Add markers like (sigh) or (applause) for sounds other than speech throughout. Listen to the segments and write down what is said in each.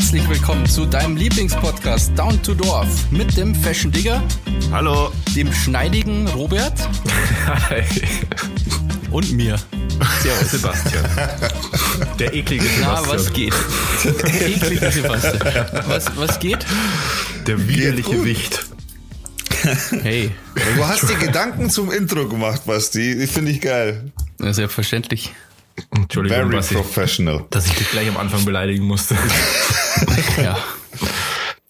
herzlich willkommen zu deinem Lieblingspodcast Down to Dorf mit dem Fashion Digger, Hallo. dem schneidigen Robert Hi. und mir. Servus, Sebastian. Der eklige Na, Sebastian. was geht? Eklige Sebastian. Was, was geht? Der widerliche. Wicht. Hey, Du hast dir Gedanken zum Intro gemacht, Basti. Ich Finde ich geil. na, selbstverständlich. Entschuldigung, Very professional. dass ich dich gleich am Anfang beleidigen musste. (laughs) Ja.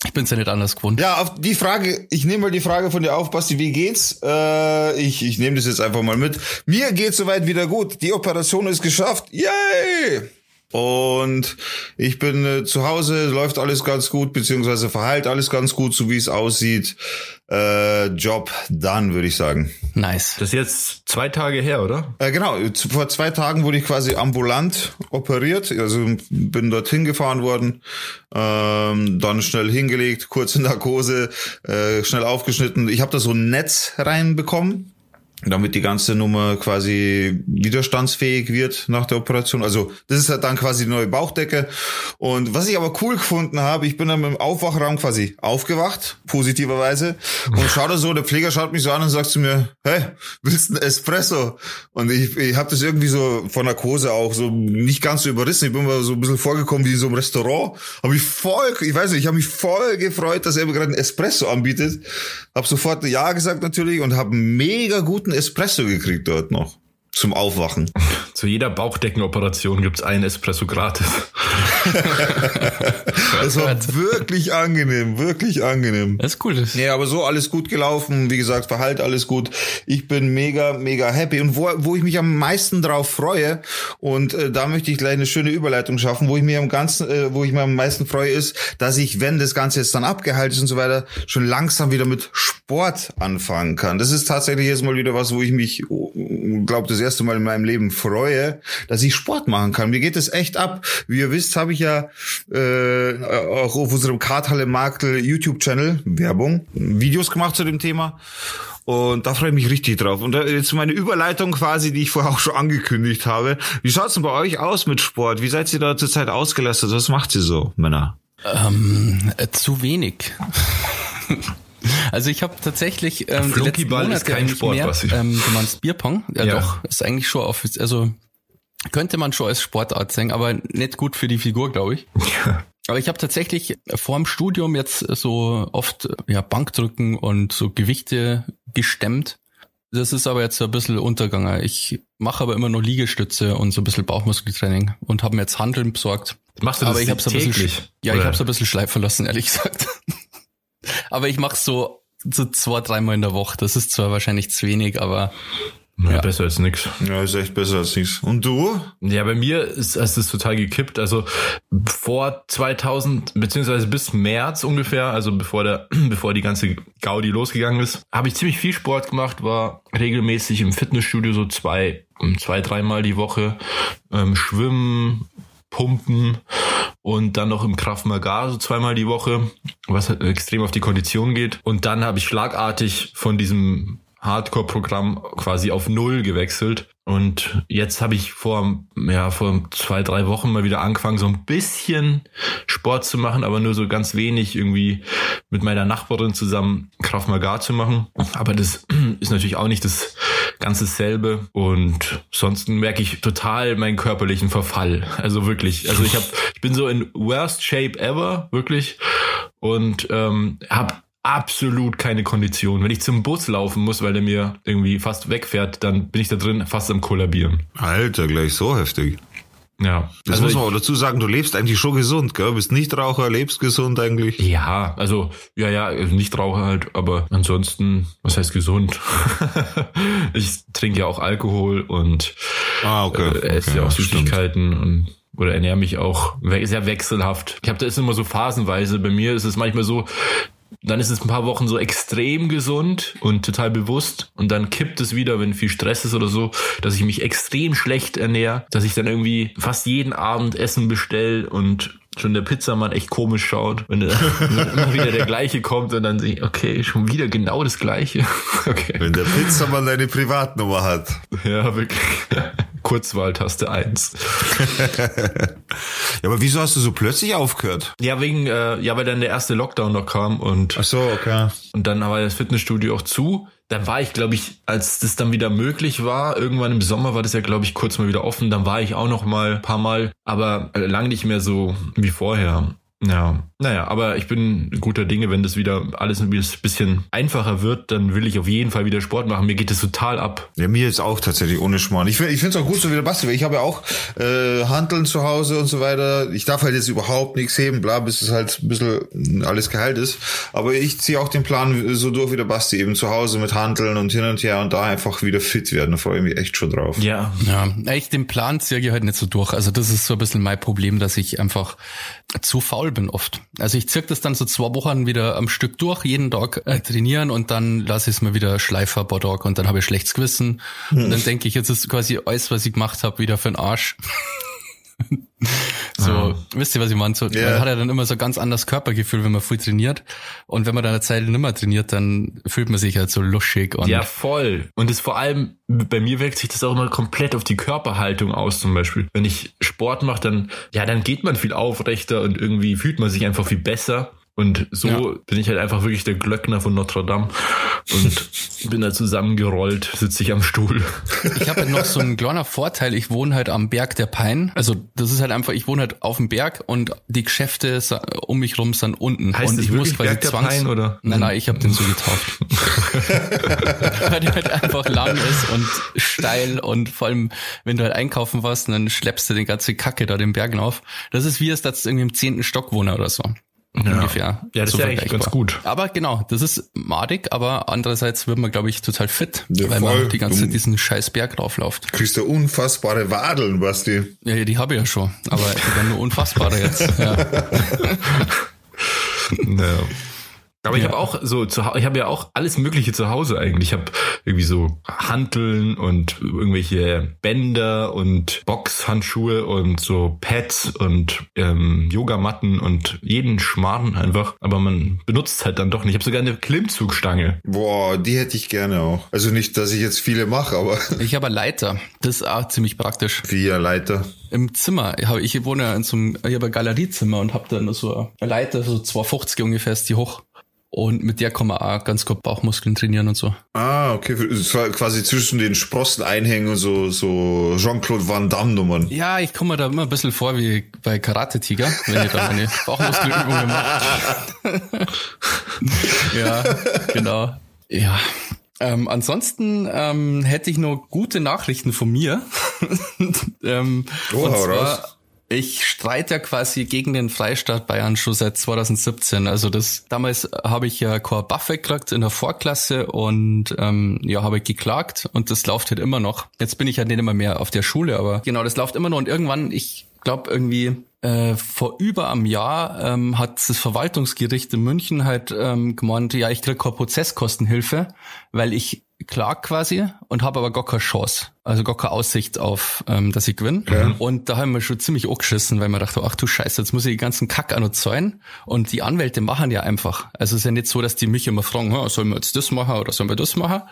Ich bin's ja nicht anders gewohnt. Ja, auf die Frage, ich nehme mal die Frage von dir auf, Basti, wie geht's? Äh, ich ich nehme das jetzt einfach mal mit. Mir geht's soweit wieder gut. Die Operation ist geschafft. Yay! Und ich bin äh, zu Hause, läuft alles ganz gut, beziehungsweise verheilt alles ganz gut, so wie es aussieht. Äh, Job done, würde ich sagen. Nice. Das ist jetzt zwei Tage her, oder? Äh, genau, vor zwei Tagen wurde ich quasi ambulant operiert, also bin dorthin gefahren worden, ähm, dann schnell hingelegt, kurze Narkose, äh, schnell aufgeschnitten. Ich habe da so ein Netz reinbekommen, damit die ganze Nummer quasi widerstandsfähig wird nach der Operation. Also das ist halt dann quasi die neue Bauchdecke. Und was ich aber cool gefunden habe, ich bin dann im Aufwachraum quasi aufgewacht, positiverweise, und schau da so, der Pfleger schaut mich so an und sagt zu mir, hey, willst du einen Espresso? Und ich, ich habe das irgendwie so von Narkose auch so nicht ganz so überrissen. Ich bin mal so ein bisschen vorgekommen wie in so einem Restaurant. Habe ich voll, ich weiß nicht, ich habe mich voll gefreut, dass er mir gerade einen Espresso anbietet. Hab sofort Ja gesagt natürlich und habe mega guten Espresso gekriegt dort noch zum Aufwachen. Zu jeder Bauchdeckenoperation gibt's einen Espresso gratis. (laughs) Das war wirklich angenehm, wirklich angenehm. Das ist cool. Das Nee, aber so alles gut gelaufen. Wie gesagt, Verhalt alles gut. Ich bin mega, mega happy. Und wo, wo ich mich am meisten drauf freue, und äh, da möchte ich gleich eine schöne Überleitung schaffen, wo ich mir am ganzen, äh, wo ich mir am meisten freue, ist, dass ich, wenn das Ganze jetzt dann abgehalten ist und so weiter, schon langsam wieder mit Sport anfangen kann. Das ist tatsächlich jetzt mal wieder was, wo ich mich, glaube das erste Mal in meinem Leben freue, dass ich Sport machen kann. Mir geht es echt ab. Wie ihr wisst, habe ich ja äh, auch auf unserem Karthalle Marktel YouTube-Channel Werbung Videos gemacht zu dem Thema. Und da freue ich mich richtig drauf. Und jetzt meine Überleitung quasi, die ich vorher auch schon angekündigt habe. Wie schaut's denn bei euch aus mit Sport? Wie seid ihr da zurzeit ausgelastet? Was macht ihr so, Männer? Ähm, äh, zu wenig. (laughs) Also ich habe tatsächlich ähm, die letzten Flunkyball ist Monate kein Sport, mehr, Basti. ähm, du meinst Bierpong? Ja, Ja. doch, ist eigentlich schon auf, also könnte man schon als Sportart sehen, aber nicht gut für die Figur, glaube ich. Aber ich habe tatsächlich vor dem Studium jetzt so oft ja Bankdrücken und so Gewichte gestemmt. Das ist aber jetzt ein bisschen untergegangen. Ich mache aber immer noch Liegestütze und so ein bisschen Bauchmuskeltraining und habe mir jetzt Handeln besorgt. Machst du das aber ich habe ein bisschen, täglich? ja, ich Oder? habe es ein bisschen schleifen lassen, ehrlich gesagt. Aber ich mache so so zwei, dreimal in der Woche. Das ist zwar wahrscheinlich zu wenig, aber Ja, Ja. besser als nix. Ja, ist echt besser als nichts. Und du? Ja, bei mir ist, ist es total gekippt. Also vor 2000 beziehungsweise bis März ungefähr, also bevor der, (clears throat) bevor die ganze Gaudi losgegangen ist, habe ich ziemlich viel Sport gemacht, war regelmäßig im Fitnessstudio so zwei, zwei, dreimal die Woche, ähm, schwimmen, pumpen und dann noch im Kraft Maga so zweimal die Woche, was halt extrem auf die Kondition geht. Und dann habe ich schlagartig von diesem Hardcore-Programm quasi auf Null gewechselt. Und jetzt habe ich vor, ja, vor zwei, drei Wochen mal wieder angefangen, so ein bisschen Sport zu machen, aber nur so ganz wenig irgendwie mit meiner Nachbarin zusammen Kraft Maga zu machen. Aber das (clears throat) ist natürlich auch nicht das ganz dasselbe. Und sonst merke ich total meinen körperlichen Verfall. Also wirklich. Also ich habe, ich bin so in worst shape ever, wirklich. Und ähm, habe absolut keine Kondition. Wenn ich zum Bus laufen muss, weil der mir irgendwie fast wegfährt, dann bin ich da drin fast am kollabieren. Alter, gleich so heftig. Ja. Das also muss man auch dazu sagen, du lebst eigentlich schon gesund, gell? Bist nicht Raucher, lebst gesund eigentlich. ja, also ja, ja, nicht Raucher halt, aber ansonsten, was heißt gesund? (laughs) ich trinke ja auch Alkohol und Ah, okay. äh, esse okay, ja auch stimmt. Süßigkeiten und oder ernähre mich auch sehr wechselhaft. Ich habe da ist immer so phasenweise. Bei mir ist es manchmal so, dann ist es ein paar Wochen so extrem gesund und total bewusst und dann kippt es wieder, wenn viel Stress ist oder so, dass ich mich extrem schlecht ernähre, dass ich dann irgendwie fast jeden Abend Essen bestell und schon der Pizzamann echt komisch schaut, wenn, wenn (laughs) immer wieder der gleiche kommt und dann sehe ich, okay, schon wieder genau das gleiche. (laughs) Okay. Wenn der Pizzamann deine Privatnummer hat. Ja, wirklich. Kurzwahltaste 1. (laughs) ja, aber wieso hast du so plötzlich aufgehört? Ja, wegen, äh, ja, weil dann der erste Lockdown noch kam und. Ach so, okay. Und dann war das Fitnessstudio auch zu. Dann war ich, glaube ich, als das dann wieder möglich war, irgendwann im Sommer war das ja, glaube ich, kurz mal wieder offen. Dann war ich auch noch mal ein paar Mal, aber lang nicht mehr so wie vorher. Ja, naja, aber ich bin guter Dinge, wenn das wieder alles ein bisschen einfacher wird, dann will ich auf jeden Fall wieder Sport machen. Mir geht es total ab. Ja, mir ist auch tatsächlich ohne Schmarrn. Ich, ich finde es auch gut, so wie der Basti, weil ich habe ja auch äh, Handeln zu Hause und so weiter. Ich darf halt jetzt überhaupt nichts heben, bla, bis es halt ein bisschen alles geheilt ist. Aber ich ziehe auch den Plan so durch wie der Basti, eben zu Hause mit Handeln und hin und her und da einfach wieder fit werden. Da freue ich mich echt schon drauf. Ja. Ja, ich den Plan ziehe ich halt nicht so durch. Also das ist so ein bisschen mein Problem, dass ich einfach zu faul bin oft. Also ich zirk das dann so zwei Wochen wieder am Stück durch, jeden Tag äh, trainieren und dann lasse ich es mir wieder schleifer paar und dann habe ich schlechtes Gewissen. Hm. Und dann denke ich, jetzt ist quasi alles, was ich gemacht habe, wieder für den Arsch. So, ah. wisst ihr, was ich meine? So, yeah. Man hat ja dann immer so ganz anderes Körpergefühl, wenn man viel trainiert. Und wenn man dann eine Zeit nicht mehr trainiert, dann fühlt man sich halt so luschig. Und ja, voll. Und es vor allem, bei mir wirkt sich das auch immer komplett auf die Körperhaltung aus, zum Beispiel. Wenn ich Sport mache, dann, ja, dann geht man viel aufrechter und irgendwie fühlt man sich einfach viel besser. Und so ja. bin ich halt einfach wirklich der Glöckner von Notre Dame und (laughs) bin da zusammengerollt, sitze ich am Stuhl. Ich habe halt noch so einen kleiner Vorteil, ich wohne halt am Berg der Pein. Also das ist halt einfach, ich wohne halt auf dem Berg und die Geschäfte um mich rum sind unten. Heißt und ich muss quasi Berg der Zwangs Pein, oder? Nein, nein, ich habe den so getauft. (laughs) Weil der halt einfach lang ist und steil und vor allem, wenn du halt einkaufen warst, dann schleppst du den ganzen Kacke da den Bergen auf. Das ist wie es da irgendwie im zehnten Stock wohne oder so. Ja. ungefähr. Ja, das so ist ja eigentlich ganz gut. Aber genau, das ist madig, aber andererseits wird man, glaube ich, total fit, ja, weil voll. man die ganze Zeit diesen scheiß Berg draufläuft. Kriegst du unfassbare Wadeln, Basti. Ja, die habe ich ja schon, aber die werden nur unfassbare jetzt. Ja. (laughs) ja. Aber ja. ich habe auch so, zu, ich habe ja auch alles Mögliche zu Hause eigentlich. Ich habe irgendwie so Hanteln und irgendwelche Bänder und Boxhandschuhe und so Pads und ähm, Yogamatten und jeden Schmarrn einfach. Aber man benutzt es halt dann doch nicht. Ich habe sogar eine Klimmzugstange. Boah, die hätte ich gerne auch. Also nicht, dass ich jetzt viele mache, aber. (laughs) Ich habe eine Leiter. Das ist auch ziemlich praktisch. Wie eine Leiter? Im Zimmer. Ich wohne ja in so einem, ich habe ein Galeriezimmer und habe da nur so eine Leiter, so 250 ungefähr ist die hoch. Und mit der kann man auch ganz gut Bauchmuskeln trainieren und so. Ah, okay. Quasi zwischen den Sprossen einhängen und so, so Jean-Claude Van Damme Nummern. Ja, ich komme mir da immer ein bisschen vor wie bei Karate Tiger, wenn ich da meine (laughs) Bauchmuskelübungen mache. (laughs) ja, genau. Ja. Ähm, ansonsten ähm, hätte ich noch gute Nachrichten von mir. (laughs) ähm, oh, und zwar, raus. Ich streite ja quasi gegen den Freistaat Bayern schon seit 2017. Also das damals habe ich ja keine Buffet gekriegt in der Vorklasse und ähm, ja, habe ich geklagt und das läuft halt immer noch. Jetzt bin ich ja nicht immer mehr auf der Schule, aber genau, das läuft immer noch und irgendwann, ich glaube irgendwie äh, vor über einem Jahr ähm, hat das Verwaltungsgericht in München halt ähm, gemeint, ja, ich krieg keine Prozesskostenhilfe, weil ich klag quasi und habe aber gar keine Chance also gar keine Aussicht auf, ähm, dass ich gewinne. Ja. Und da haben wir schon ziemlich angeschissen, weil man dachte, ach du Scheiße, jetzt muss ich die ganzen Kack auch noch zahlen. Und die Anwälte machen ja einfach. Also es ist ja nicht so, dass die mich immer fragen, sollen wir jetzt das machen oder sollen wir das machen?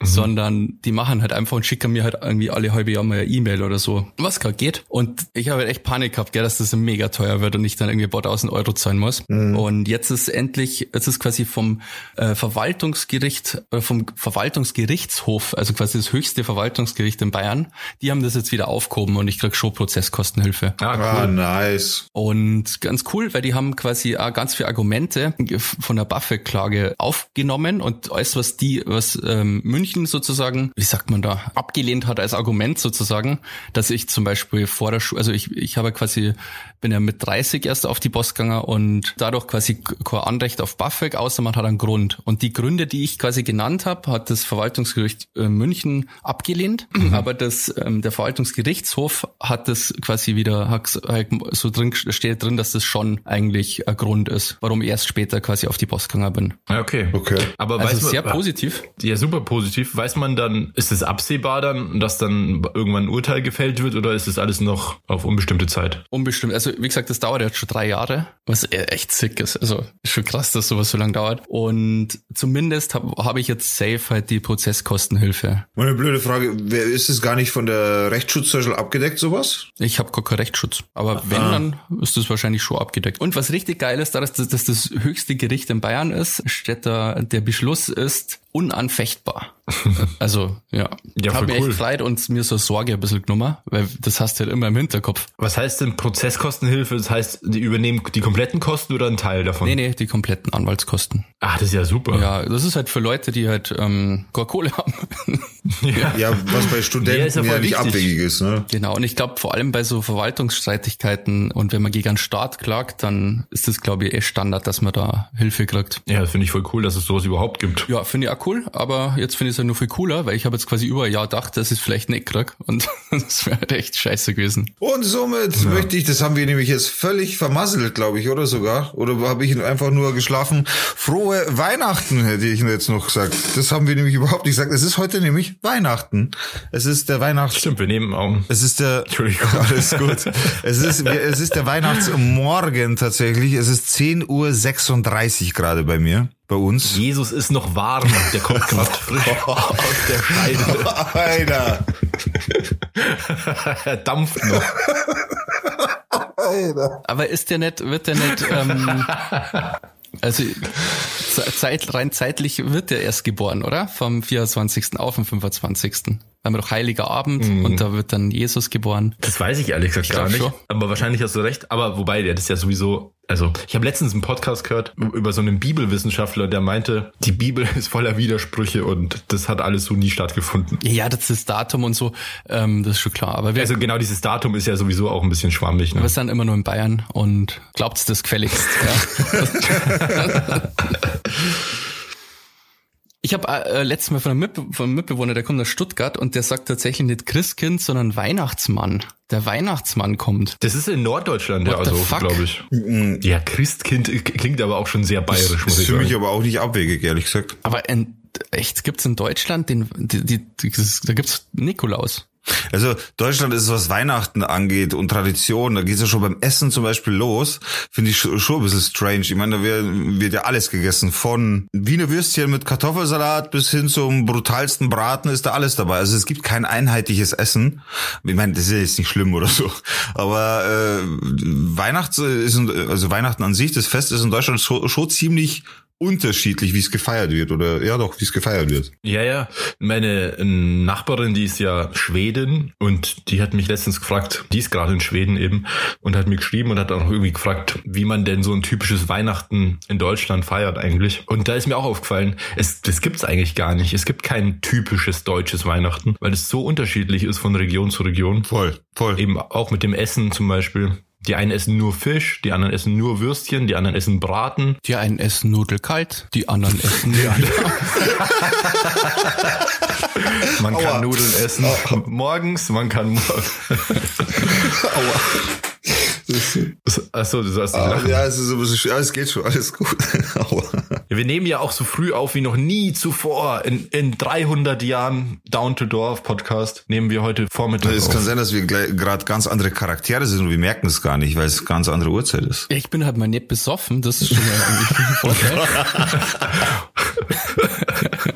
Mhm. Sondern die machen halt einfach und schicken mir halt irgendwie alle halbe Jahr mal eine E-Mail oder so, was gerade geht. Und ich habe halt echt Panik gehabt, gell, dass das mega teuer wird und ich dann irgendwie ein paar tausend Euro zahlen muss. Mhm. Und jetzt ist endlich, jetzt ist quasi vom äh, Verwaltungsgericht, äh, vom Verwaltungsgerichtshof, also quasi das höchste Verwaltungsgericht in Bayern, die haben das jetzt wieder aufgehoben und ich krieg schon Prozesskostenhilfe. Ah, cool. Ah, nice. Und ganz cool, weil die haben quasi auch ganz viele Argumente von der Buffett-Klage aufgenommen und alles, was die, was ähm, München sozusagen, wie sagt man da, abgelehnt hat als Argument sozusagen, dass ich zum Beispiel vor der Schule, also ich, ich habe quasi, bin ja mit 30 erst auf die Boss gegangen und dadurch quasi kein Anrecht auf BAföG, außer man hat einen Grund. Und die Gründe, die ich quasi genannt habe, hat das Verwaltungsgericht äh, München abgelehnt. Mhm aber das, ähm, der Verwaltungsgerichtshof hat das quasi wieder, hat halt so drin, steht drin, dass das schon eigentlich ein Grund ist, warum ich erst später quasi auf die Post gegangen bin. Okay. Okay. Aber also weiß man, sehr positiv. Ja, super positiv. Weiß man dann, ist es absehbar dann, dass dann irgendwann ein Urteil gefällt wird oder ist das alles noch auf unbestimmte Zeit? Unbestimmt. Also, wie gesagt, das dauert jetzt schon drei Jahre, was echt sick ist. Also, ist schon krass, dass sowas so lange dauert. Und zumindest habe hab ich jetzt safe halt die Prozesskostenhilfe. Meine blöde Frage, wer ist es gar nicht von der Rechtsschutz abgedeckt, sowas? Ich habe gar keinen Rechtsschutz. Aber wenn, ah. dann ist das wahrscheinlich schon abgedeckt. Und was richtig geil ist, dass das, dass das höchste Gericht in Bayern ist, steht da, der Beschluss ist unanfechtbar. (laughs) Also, ja. ja habe mir cool. echt leid und mir so Sorge ein bisschen genommen, weil das hast du halt immer im Hinterkopf. Was heißt denn Prozesskostenhilfe? Das heißt, die übernehmen die kompletten Kosten oder einen Teil davon? Nee, nee, die kompletten Anwaltskosten. Ah, das ist ja super. Ja, das ist halt für Leute, die halt ähm, Kohle haben. (laughs) ja. ja, was bei Studenten ja, ja nicht abwegig ist. Ne? Genau, und ich glaube vor allem bei so Verwaltungsstreitigkeiten und wenn man gegen einen Staat klagt, dann ist das, glaube ich, eh Standard, dass man da Hilfe kriegt. Ja, finde ich voll cool, dass es sowas überhaupt gibt. Ja, finde ich auch cool, aber jetzt finde ich es halt nur viel cooler, weil ich habe jetzt quasi über ein Jahr gedacht, dass ich es vielleicht nicht krieg und (laughs) das wäre halt echt scheiße gewesen. Und somit ja. möchte ich, das haben wir nämlich jetzt völlig vermasselt, glaube ich, oder sogar? Oder habe ich einfach nur geschlafen? Frohe Weihnachten, hätte ich jetzt noch gesagt. Das haben wir nämlich überhaupt nicht gesagt. Es ist heute nämlich Weihnachten. Es ist der Weihnachts... Stimmt, wir nehmen auch. Es ist der... Entschuldigung. (laughs) Alles gut. es ist, es ist der Weihnachtsmorgen tatsächlich. Es ist 10.36 Uhr gerade bei mir bei uns. Jesus ist noch warm, der kommt (laughs) gerade frisch aus der Scheide. Alter. (laughs) er dampft noch. Alter. Aber ist der nicht, wird der nicht, ähm, (laughs) also Zeit, rein zeitlich wird der erst geboren, oder? Vom 24. auf den 25. Haben wir doch Heiliger Abend mhm. und da wird dann Jesus geboren. Das weiß ich ehrlich gesagt gar nicht. Schon. Aber wahrscheinlich hast du recht. Aber wobei, der ist ja sowieso also, ich habe letztens einen Podcast gehört über so einen Bibelwissenschaftler, der meinte, die Bibel (laughs) ist voller Widersprüche und das hat alles so nie stattgefunden. Ja, das ist das Datum und so, ähm, das ist schon klar. Aber wir, also genau dieses Datum ist ja sowieso auch ein bisschen schwammig. Ne? Wir sind immer nur in Bayern und glaubt's das gefälligst. ja. (laughs) (laughs) Ich habe äh, letztes Mal von einem, von einem Mitbewohner, der kommt aus Stuttgart und der sagt tatsächlich nicht Christkind, sondern Weihnachtsmann. Der Weihnachtsmann kommt. Das ist in Norddeutschland, ja, also glaube ich. Mm. Ja, Christkind klingt aber auch schon sehr bayerisch. Das muss ist für mich aber auch nicht abwegig, ehrlich gesagt. Aber in, echt, gibt's in Deutschland den, die, die, die, da gibt's Nikolaus. Also Deutschland ist, was Weihnachten angeht und Tradition, da geht's ja schon beim Essen zum Beispiel los, finde ich schon ein bisschen strange. Ich meine, da wird, ja alles gegessen, von Wiener Würstchen mit Kartoffelsalat bis hin zum brutalsten Braten ist da alles dabei. Also es gibt kein einheitliches Essen. Ich meine, das ist jetzt nicht schlimm oder so, aber äh, Weihnachts ist, also Weihnachten an sich, das Fest ist in Deutschland schon, schon ziemlich unterschiedlich, wie es gefeiert wird oder ja doch, wie es gefeiert wird. Ja, ja. Meine ähm, Nachbarin, die ist ja Schwedin und die hat mich letztens gefragt, die ist gerade in Schweden eben und hat mir geschrieben und hat auch irgendwie gefragt, wie man denn so ein typisches Weihnachten in Deutschland feiert eigentlich. Und da ist mir auch aufgefallen, es das gibt's eigentlich gar nicht. Es gibt kein typisches deutsches Weihnachten, weil es so unterschiedlich ist von Region zu Region. Voll, voll. Eben auch mit dem Essen zum Beispiel. Die einen essen nur Fisch, die anderen essen nur Würstchen, die anderen essen Braten. Die einen essen Nudelkalt, die anderen essen die (laughs) Man kann Aua. Nudeln essen Aua. morgens, man kann morgens. Aua. Achso, du sagst nicht ah, lachen. Ja, es ist so ein bisschen, ja, es geht schon, alles gut. (laughs) wir nehmen ja auch so früh auf wie noch nie zuvor. In, in 300 Jahren Down to Dorf Podcast nehmen wir heute Vormittag Es kann sein, dass wir gerade ganz andere Charaktere sind und wir merken es gar nicht, weil es ganz andere Uhrzeit ist. Ich bin halt mal nicht besoffen, das ist schon mal ein Vorteil. (laughs) (laughs)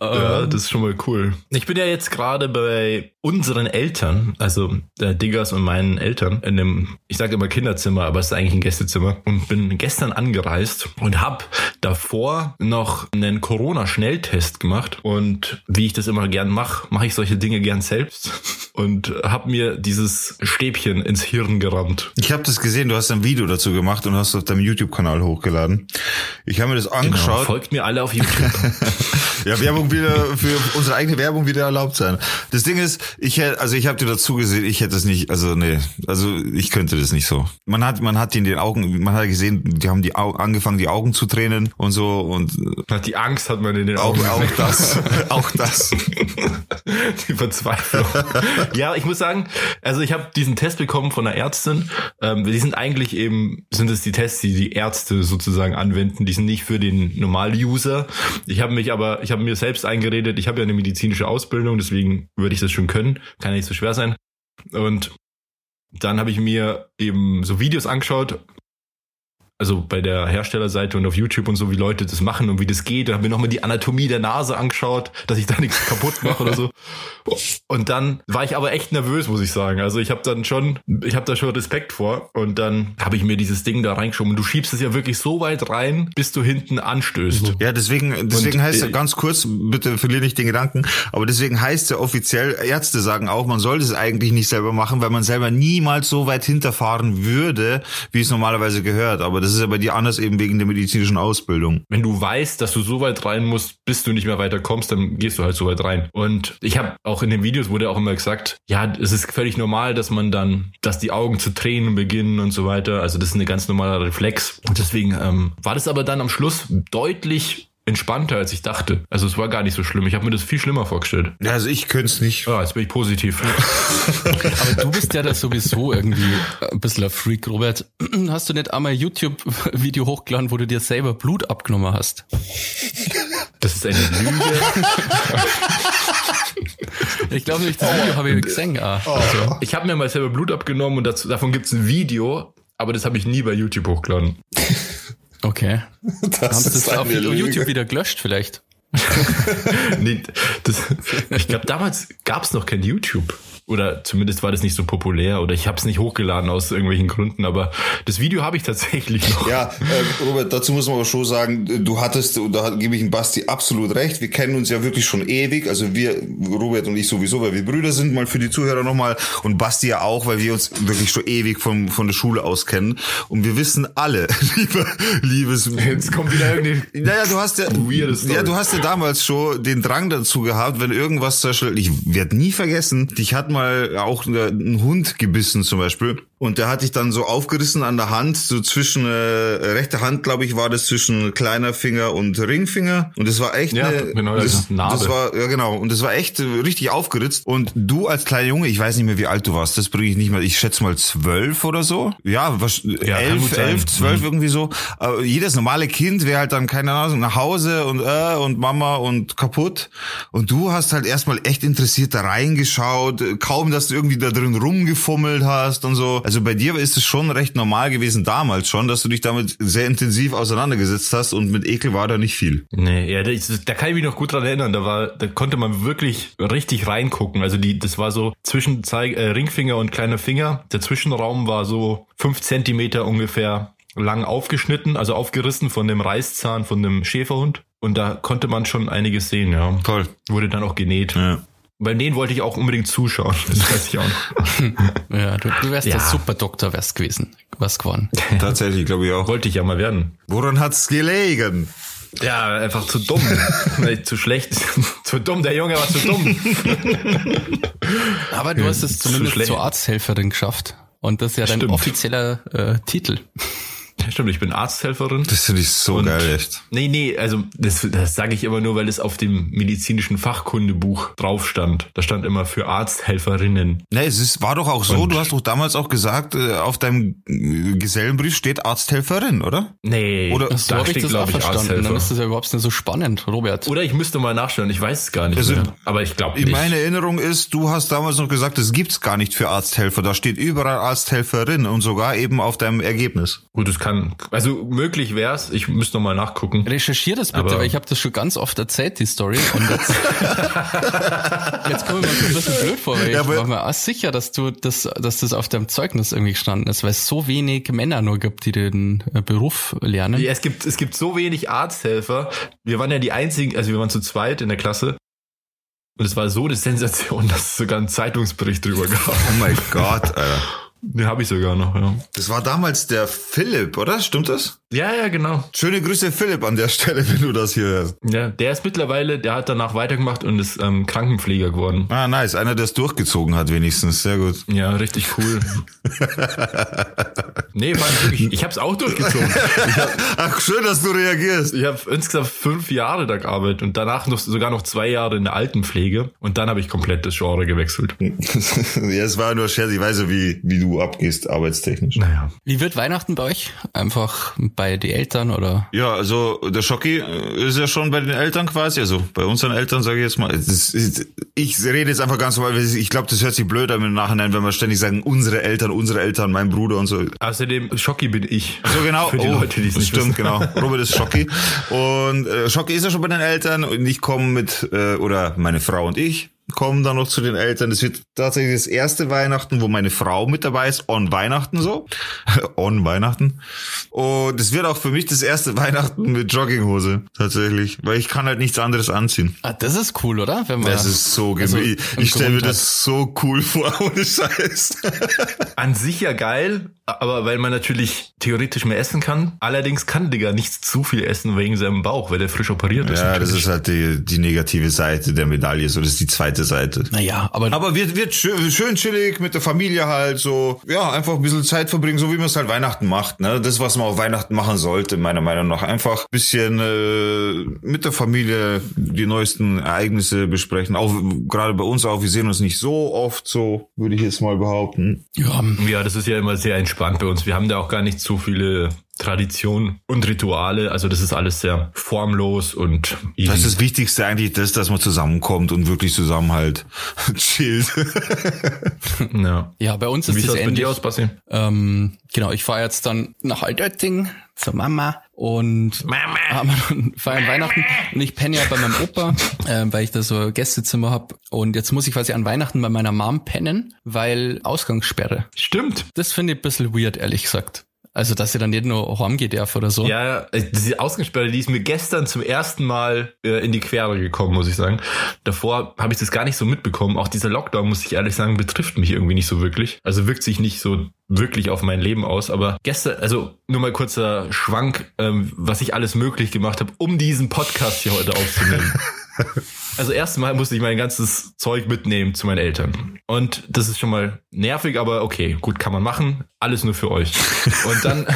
ja, das ist schon mal cool. Ich bin ja jetzt gerade bei unseren Eltern, also der Diggers und meinen Eltern, in einem, ich sage immer Kinderzimmer, aber es ist eigentlich ein Gästezimmer und bin gestern angereist und habe davor noch einen Corona-Schnelltest gemacht und wie ich das immer gern mache, mache ich solche Dinge gern selbst (laughs) und habe mir dieses Stäbchen ins Hirn gerammt. Ich habe das gesehen, du hast ein Video dazu gemacht und hast auf deinem YouTube-Kanal hochgeladen. Ich habe mir das genau, angeschaut. Genau, folgt mir alle auf YouTube. (laughs) (laughs) ja, Werbung wieder für unsere eigene Werbung wieder erlaubt sein. Das Ding ist, ich hätte, also ich habe dir dazu gesehen, ich hätte es nicht, also nee, also ich könnte das nicht so. Man hat, man hat die in den Augen, man hat gesehen, die haben die Augen, angefangen, die Augen zu tränen und so und die Angst hat man in den Augen. Auch, auch das, (laughs) auch das. die Verzweiflung. ja, ich muss sagen, also ich habe diesen Test bekommen von einer Ärztin. Ähm, die sind eigentlich eben, sind es die Tests, die die Ärzte sozusagen anwenden. Die sind nicht für den Normal-User. Ich habe mich aber, ich habe mir selbst eingeredet, ich habe ja eine medizinische Ausbildung, deswegen würde ich das schon können. Kann ja nicht so schwer sein. Und dann habe ich mir eben so Videos angeschaut also bei der Herstellerseite und auf YouTube und so, wie Leute das machen und wie das geht. Da habe mir nochmal die Anatomie der Nase angeschaut, dass ich da nichts (laughs) kaputt mache oder so. Und dann war ich aber echt nervös, muss ich sagen. Also ich habe dann schon, ich habe da schon Respekt vor. Und dann habe ich mir dieses Ding da reingeschoben. Und du schiebst es ja wirklich so weit rein, bis du hinten anstößt. Ja, deswegen, deswegen und, heißt ja ganz kurz, bitte verliere nicht den Gedanken, aber deswegen heißt ja offiziell, Ärzte sagen auch, man sollte es eigentlich nicht selber machen, weil man selber niemals so weit hinterfahren würde, wie es normalerweise gehört. Aber das ist ja bei dir anders eben wegen der medizinischen Ausbildung. Wenn du weißt, dass du so weit rein musst, bis du nicht mehr weiter kommst, dann gehst du halt so weit rein. Und ich habe auch in den Videos wurde auch immer gesagt, ja, es ist völlig normal, dass man dann, dass die Augen zu tränen beginnen und so weiter. Also das ist ein ganz normaler Reflex. Und deswegen ähm, war das aber dann am Schluss deutlich entspannter, als ich dachte. Also es war gar nicht so schlimm. Ich habe mir das viel schlimmer vorgestellt. Ja, also ich könnte es nicht. Ja, jetzt bin ich positiv. (laughs) Aber du bist ja da sowieso irgendwie ein bisschen ein Freak, Robert. Hast du nicht einmal ein YouTube-Video hochgeladen, wo du dir selber Blut abgenommen hast? Das ist eine Lüge. ich glaube nicht, das Video habe ich gesehen. Ah, also. Ich habe mir mal selber Blut abgenommen und dazu, davon gibt es ein Video, aber das habe ich nie bei YouTube hochgeladen. Okay. (laughs) Das Haben sie das auf Lüge. YouTube wieder gelöscht vielleicht? (laughs) (laughs) nee, das, ich glaube, damals gab es noch kein YouTube oder zumindest war das nicht so populär oder ich habe es nicht hochgeladen aus irgendwelchen Gründen, aber das Video habe ich tatsächlich noch. Ja, äh, Robert, dazu muss man aber schon sagen, du hattest, und da gebe ich dem Basti absolut recht, wir kennen uns ja wirklich schon ewig, also wir, Robert und ich sowieso, weil wir Brüder sind, mal für die Zuhörer nochmal und Basti ja auch, weil wir uns wirklich schon ewig von, von der Schule aus kennen und wir wissen alle, (laughs) lieber, liebes... Jetzt kommt wieder irgendwie... Naja, du hast ja... Ja, du hast ja damals schon den Drang dazu gehabt, wenn irgendwas zum Beispiel, ich werde nie vergessen, dich hatten mal auch einen Hund gebissen zum Beispiel. Und der hat dich dann so aufgerissen an der Hand, so zwischen äh, rechte Hand, glaube ich, war das zwischen kleiner Finger und Ringfinger. Und das war echt ja, eine, genau, das, Narbe. das war ja genau. Und das war echt richtig aufgeritzt. Und du als kleiner Junge, ich weiß nicht mehr, wie alt du warst. Das bringe ich nicht mehr. Ich schätze mal zwölf oder so. Ja, was, ja elf, elf, zwölf mhm. irgendwie so. Aber jedes normale Kind wäre halt dann keine Ahnung nach Hause und äh, und Mama und kaputt. Und du hast halt erstmal echt interessiert da reingeschaut. Kaum, dass du irgendwie da drin rumgefummelt hast und so. Also bei dir ist es schon recht normal gewesen damals schon, dass du dich damit sehr intensiv auseinandergesetzt hast und mit Ekel war da nicht viel. Nee, ja, das, da kann ich mich noch gut dran erinnern. Da war, da konnte man wirklich richtig reingucken. Also die, das war so zwischen Zeig, äh, Ringfinger und kleiner Finger. Der Zwischenraum war so fünf Zentimeter ungefähr lang aufgeschnitten, also aufgerissen von dem Reißzahn von dem Schäferhund. Und da konnte man schon einiges sehen, ja. Toll. Wurde dann auch genäht. Ja. Bei denen wollte ich auch unbedingt zuschauen. Das weiß ich auch noch. (laughs) ja, du, du wärst ja. der Superdoktor wärst gewesen. Was geworden. (laughs) Tatsächlich, glaube ich auch. Wollte ich ja mal werden. Woran hat's gelegen? Ja, einfach zu dumm. (laughs) zu schlecht. zu dumm, der Junge war zu dumm. Aber du hast es zumindest zur Arzthelferin geschafft. Und das ist ja dein Stimmt. offizieller äh, Titel. Ja, stimmt, ich bin Arzthelferin. Das finde ich so und, geil, echt. Nee, nee, also das, das sage ich immer nur, weil es auf dem medizinischen Fachkundebuch drauf stand. Da stand immer für Arzthelferinnen. Nee, es ist, war doch auch so, und, du hast doch damals auch gesagt, äh, auf deinem Gesellenbrief steht Arzthelferin, oder? Nee, oder so da steht, glaube ich, Arzthelfer. Dann ist das ja überhaupt nicht so spannend, Robert. Oder ich müsste mal nachschauen, ich weiß es gar nicht also, mehr. Aber ich glaube nicht. Meine Erinnerung ist, du hast damals noch gesagt, es gibt's gar nicht für Arzthelfer. Da steht überall Arzthelferin und sogar eben auf deinem Ergebnis. Gut, das kann. Also möglich wär's. Ich müsste noch mal nachgucken. Recherchier das bitte, Aber weil ich habe das schon ganz oft erzählt, die Story. Und jetzt, (laughs) jetzt komme ich mir ein bisschen blöd vor, weil ja, ich war mir auch sicher, dass du das, dass das auf deinem Zeugnis irgendwie gestanden ist, weil es so wenig Männer nur gibt, die den äh, Beruf lernen. Ja, es gibt, es gibt so wenig Arzthelfer. Wir waren ja die einzigen, also wir waren zu zweit in der Klasse. Und es war so eine Sensation, (laughs) dass es sogar einen Zeitungsbericht drüber gab. Oh mein Gott, Alter. Den habe ich sogar noch, ja. Das war damals der Philipp, oder? Stimmt das? Ja, ja, genau. Schöne Grüße Philipp an der Stelle, (laughs) wenn du das hier hörst. Ja, der ist mittlerweile, der hat danach weitergemacht und ist ähm, Krankenpfleger geworden. Ah, nice. Einer, der es durchgezogen hat wenigstens. Sehr gut. Ja, richtig cool. (laughs) nee, war wirklich, ich habe es auch durchgezogen. Hab, Ach, schön, dass du reagierst. Ich habe insgesamt fünf Jahre da gearbeitet und danach noch sogar noch zwei Jahre in der Altenpflege und dann habe ich komplett das Genre gewechselt. (laughs) ja, es war nur Scherz. Ich weiß ja, wie, wie du du abgehst, arbeitstechnisch. Naja. Wie wird Weihnachten bei euch? Einfach bei den Eltern oder? Ja, also der Schocki ist ja schon bei den Eltern quasi, also bei unseren Eltern sage ich jetzt mal. Das ist, ich rede jetzt einfach ganz normal, ich glaube, das hört sich blöd an im Nachhinein, wenn wir ständig sagen, unsere Eltern, unsere Eltern, mein Bruder und so. Außerdem, Schocki bin ich. So genau. Für die oh, Leute, die es nicht stimmt, wissen. genau. Robert ist Schocki. Und äh, Schocki ist ja schon bei den Eltern und ich komme mit, äh, oder meine Frau und ich kommen dann noch zu den Eltern. Das wird tatsächlich das erste Weihnachten, wo meine Frau mit dabei ist, on Weihnachten so. (laughs) on Weihnachten. Und es wird auch für mich das erste Weihnachten mit Jogginghose, tatsächlich. Weil ich kann halt nichts anderes anziehen. Ah, das ist cool, oder? Wenn man, Das ist so also ich stelle mir das so cool vor, (laughs) ohne Scheiß. An sich ja geil, aber weil man natürlich theoretisch mehr essen kann. Allerdings kann Digga nicht zu viel essen wegen seinem Bauch, weil der frisch operiert ist. Ja, das natürlich. ist halt die, die negative Seite der Medaille. So, das ist die zweite Seite. Naja, aber, Aber wird, wird schön, schön chillig mit der Familie halt so. Ja, einfach ein bisschen Zeit verbringen, so wie man es halt Weihnachten macht. Ne? Das, was man auf Weihnachten machen sollte, meiner Meinung nach. Einfach ein bisschen äh, mit der Familie die neuesten Ereignisse besprechen. Auch gerade bei uns auch, wir sehen uns nicht so oft so, würde ich jetzt mal behaupten. ja, Ja, das ist ja immer sehr entspannt bei uns. Wir haben da auch gar nicht so viele Traditionen und Rituale. Also das ist alles sehr formlos und easy. Das ist das Wichtigste eigentlich, das, dass man zusammenkommt und wirklich zusammen halt (laughs) chillt. ja. ja, bei uns ist Wie es sieht's bei ähnlich. dir aus, Basti? Ähm, genau, ich fahre jetzt dann nach Altötting zur Mama und haben wir dann feiern Weihnachten und ich penne ja bei meinem Opa, (laughs) äh, weil ich da so Gästezimmer hab und jetzt muss ich quasi an Weihnachten bei meiner Mom pennen, weil Ausgangssperre. Stimmt. Das finde ich ein bisschen weird, ehrlich gesagt. Also, dass sie dann nicht nur heimgehen darf oder so. Ja, äh, diese Ausgangssperre, die ist mir gestern zum ersten Mal äh, in die Quere gekommen, muss ich sagen. Davor habe ich das gar nicht so mitbekommen. Auch dieser Lockdown, muss ich ehrlich sagen, betrifft mich irgendwie nicht so wirklich. Also wirkt sich nicht so wirklich auf mein Leben aus. Aber gestern, also nur mal kurzer Schwank, ähm, was ich alles möglich gemacht habe, um diesen Podcast hier heute aufzunehmen. (laughs) Also erstmal musste ich mein ganzes Zeug mitnehmen zu meinen Eltern. Und das ist schon mal nervig, aber okay, gut, kann man machen. Alles nur für euch. (laughs) Und dann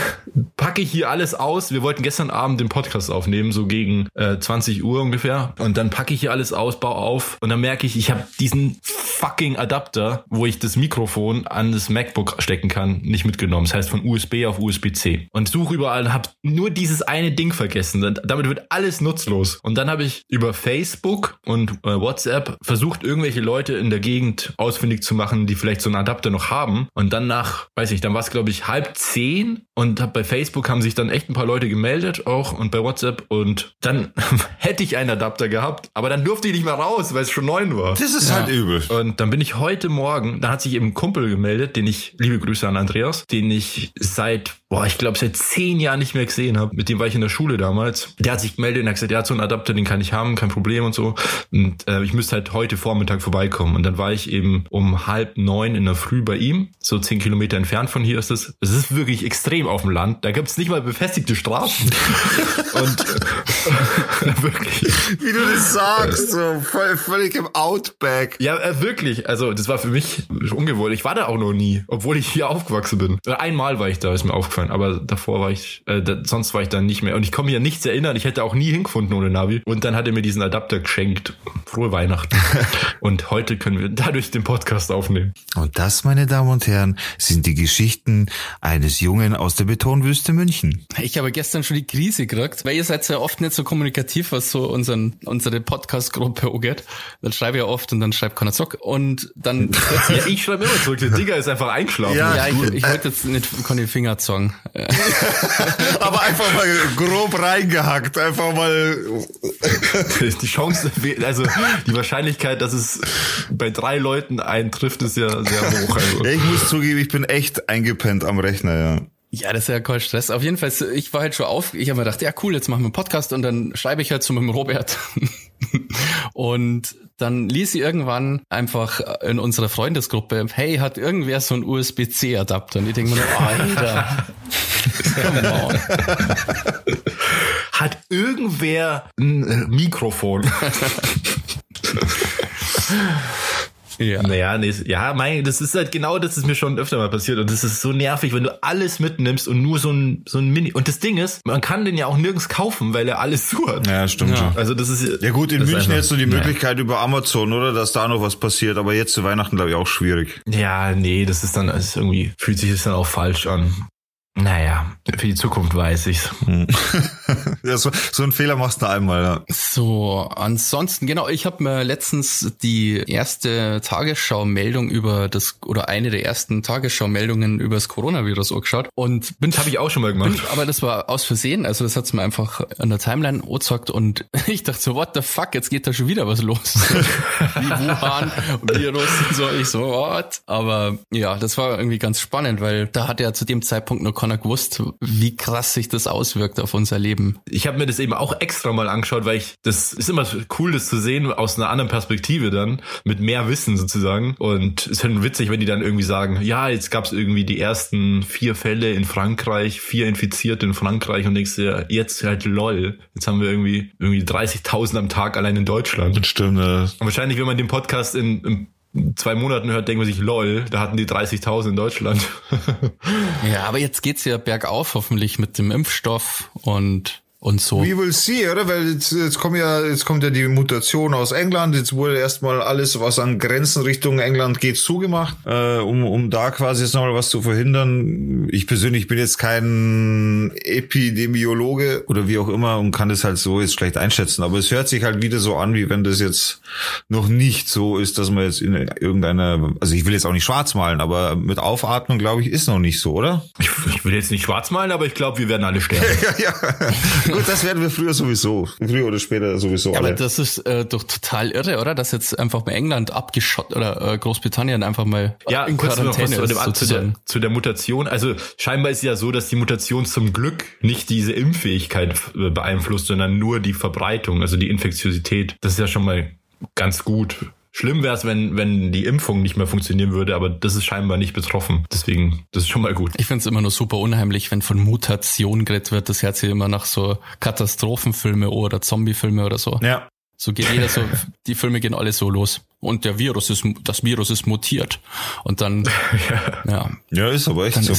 packe ich hier alles aus. Wir wollten gestern Abend den Podcast aufnehmen, so gegen äh, 20 Uhr ungefähr. Und dann packe ich hier alles aus, baue auf. Und dann merke ich, ich habe diesen fucking Adapter, wo ich das Mikrofon an das MacBook stecken kann, nicht mitgenommen. Das heißt von USB auf USB-C. Und suche überall und habe nur dieses eine Ding vergessen. Damit wird alles nutzlos. Und dann habe ich über Facebook und äh, WhatsApp versucht, irgendwelche Leute in der Gegend ausfindig zu machen, die vielleicht so einen Adapter noch haben. Und dann nach, weiß ich, dann war es glaube ich halb zehn und hab bei Facebook haben sich dann echt ein paar Leute gemeldet auch und bei WhatsApp und dann (laughs) hätte ich einen Adapter gehabt, aber dann durfte ich nicht mehr raus, weil es schon neun war. Das ist halt übel. Und dann bin ich heute Morgen, da hat sich eben ein Kumpel gemeldet, den ich, liebe Grüße an Andreas, den ich seit, boah, ich glaube seit zehn Jahren nicht mehr gesehen habe. Mit dem war ich in der Schule damals. Der hat sich gemeldet und hat gesagt, ja, so einen Adapter, den kann ich haben, kein Problem und so. Und äh, ich müsste halt heute Vormittag vorbeikommen. Und dann war ich eben um halb neun in der Früh bei ihm, so zehn Kilometer entfernt von hier ist es. Es ist wirklich extrem auf dem Land. Da gibt's nicht mal befestigte Straßen. (laughs) und äh, (laughs) wirklich. Wie du das sagst, so voll, völlig im Outback. Ja, äh, wirklich. Also, das war für mich ungewohnt. Ich war da auch noch nie, obwohl ich hier aufgewachsen bin. Einmal war ich da, ist mir aufgefallen. Aber davor war ich, äh, da, sonst war ich da nicht mehr. Und ich komme mich an nichts erinnern. Ich hätte auch nie hingefunden ohne Navi. Und dann hat er mir diesen Adapter geschenkt. Frohe Weihnachten. (laughs) und heute können wir dadurch den Podcast aufnehmen. Und das, meine Damen und Herren, sind die Geschichten eines Jungen aus der Betonwüste München. Ich habe gestern schon die Krise gekriegt, weil ihr seid ja oft nicht so kommunikativ, was so unseren, unsere Podcast-Gruppe angeht. Dann schreibe ich ja oft und dann schreibt keiner Zock. Und dann, (laughs) ja, ich schreibe immer zurück. Der Digger ist einfach eingeschlafen. Ja. ja, ich, ich wollte jetzt nicht den Finger zogen. (laughs) Aber einfach mal grob reingehackt, einfach mal. Die Chance, also die Wahrscheinlichkeit, dass es bei drei Leuten eintrifft, ist ja sehr hoch. Also. Ja, ich muss zugeben, ich bin echt eingepennt am Rechner, ja. Ja, das ist ja kein Stress. Auf jeden Fall, ich war halt schon auf, ich habe mir gedacht, ja cool, jetzt machen wir einen Podcast und dann schreibe ich halt zu meinem Robert. (laughs) und dann ließ sie irgendwann einfach in unserer Freundesgruppe, hey, hat irgendwer so einen USB-C-Adapter? Und ich denke mir, nur, Alter, (laughs) come on. Hat irgendwer ein äh, Mikrofon? (laughs) Ja. Naja, nee, ja, mein, das ist halt genau, das ist mir schon öfter mal passiert und das ist so nervig, wenn du alles mitnimmst und nur so ein, so ein Mini. Und das Ding ist, man kann den ja auch nirgends kaufen, weil er alles zu hat. Ja, stimmt. Ja. Also das ist ja gut. In München hättest du die Möglichkeit nee. über Amazon, oder, dass da noch was passiert. Aber jetzt zu Weihnachten glaube ich auch schwierig. Ja, nee, das ist dann ist irgendwie fühlt sich das dann auch falsch an. Naja, für die Zukunft weiß ich's. Hm. (laughs) ja, so, so einen Fehler machst du einmal, ja. So, ansonsten, genau, ich habe mir letztens die erste Tagesschau-Meldung über das, oder eine der ersten Tagesschau-Meldungen über das Coronavirus angeschaut und bin. Das habe ich auch schon mal gemacht. Bin, aber das war aus Versehen, also das hat's mir einfach an der Timeline angezeigt und (laughs) ich dachte so, what the fuck, jetzt geht da schon wieder was los. (laughs) Wie Wuhan, Virus und so, ich so, what? Aber ja, das war irgendwie ganz spannend, weil da hat ja zu dem Zeitpunkt noch keiner gewusst, wie krass sich das auswirkt auf unser Leben. Ich habe mir das eben auch extra mal angeschaut, weil ich, das ist immer cool, das zu sehen aus einer anderen Perspektive dann, mit mehr Wissen sozusagen. Und es ist halt witzig, wenn die dann irgendwie sagen, ja, jetzt gab es irgendwie die ersten vier Fälle in Frankreich, vier Infizierte in Frankreich und denkst dir, jetzt halt lol, jetzt haben wir irgendwie, irgendwie 30.000 am Tag allein in Deutschland. Das stimmt. Ja. Und wahrscheinlich, wenn man den Podcast in, in zwei Monaten hört, denkt man sich, lol, da hatten die 30.000 in Deutschland. (laughs) ja, aber jetzt geht's ja bergauf hoffentlich mit dem Impfstoff und und so. We will see, oder? Weil jetzt, jetzt kommt ja, jetzt kommt ja die Mutation aus England. Jetzt wurde erstmal alles, was an Grenzen Richtung England geht, zugemacht, äh, um, um da quasi jetzt nochmal was zu verhindern. Ich persönlich bin jetzt kein Epidemiologe oder wie auch immer und kann das halt so jetzt schlecht einschätzen. Aber es hört sich halt wieder so an, wie wenn das jetzt noch nicht so ist, dass man jetzt in irgendeiner, also ich will jetzt auch nicht schwarz malen, aber mit Aufatmen, glaube ich, ist noch nicht so, oder? Ich, ich will jetzt nicht schwarz malen, aber ich glaube, wir werden alle sterben. (laughs) ja, ja. (laughs) Gut, das werden wir früher sowieso. Früher oder später sowieso. Ja, aber das ist äh, doch total irre, oder? Dass jetzt einfach mal England abgeschottet oder äh, Großbritannien einfach mal ja, in Quarantäne noch was ist, zu, der, zu der Mutation. Also scheinbar ist ja so, dass die Mutation zum Glück nicht diese Impffähigkeit äh, beeinflusst, sondern nur die Verbreitung, also die Infektiosität. Das ist ja schon mal ganz gut. Schlimm wäre es, wenn, wenn die Impfung nicht mehr funktionieren würde, aber das ist scheinbar nicht betroffen. Deswegen, das ist schon mal gut. Ich finde es immer nur super unheimlich, wenn von Mutation geredet wird. Das hört sich immer nach so Katastrophenfilme oder Zombiefilme oder so. Ja. So geht jeder so, die Filme gehen alle so los und der Virus ist, das Virus ist mutiert. Und dann, (laughs) ja. ja. Ja, ist aber echt so.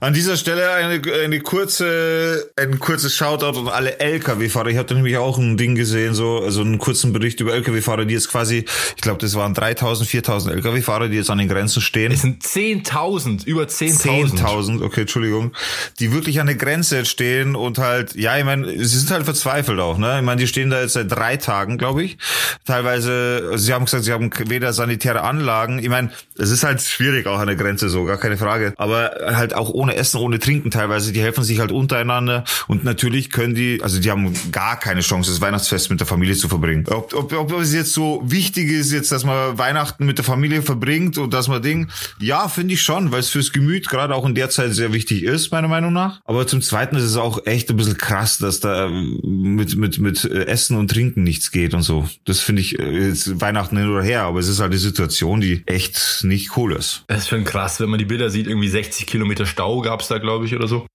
An dieser Stelle eine, eine kurze, ein kurzes Shoutout an alle LKW-Fahrer. Ich hatte nämlich auch ein Ding gesehen, so, also einen kurzen Bericht über LKW-Fahrer, die jetzt quasi, ich glaube, das waren 3000, 4000 LKW-Fahrer, die jetzt an den Grenzen stehen. Es sind 10.000, über 10.000. 10.000, okay, Entschuldigung. Die wirklich an der Grenze jetzt stehen und halt, ja, ich meine, sie sind halt verzweifelt auch, ne? Ich meine, die stehen da jetzt seit drei Tagen, glaube ich. Teilweise, sie haben gesagt, sie haben weder sanitäre Anlagen. Ich meine, es ist halt schwierig auch an der Grenze so, gar keine Frage. Aber halt auch ohne Essen, ohne Trinken teilweise. Die helfen sich halt untereinander und natürlich können die, also die haben gar keine Chance, das Weihnachtsfest mit der Familie zu verbringen. Ob, ob, ob es jetzt so wichtig ist, jetzt, dass man Weihnachten mit der Familie verbringt und dass man Ding, ja, finde ich schon, weil es fürs Gemüt gerade auch in der Zeit sehr wichtig ist, meiner Meinung nach. Aber zum Zweiten ist es auch echt ein bisschen krass, dass da mit, mit, mit Essen und Trinken nichts geht und so. Das finde ich äh, jetzt Weihnachten hin oder her, aber es ist halt die Situation, die echt nicht cool ist. Das ist schon krass, wenn man die Bilder sieht, irgendwie 60 Kilometer Stau gab's da, glaube ich, oder so.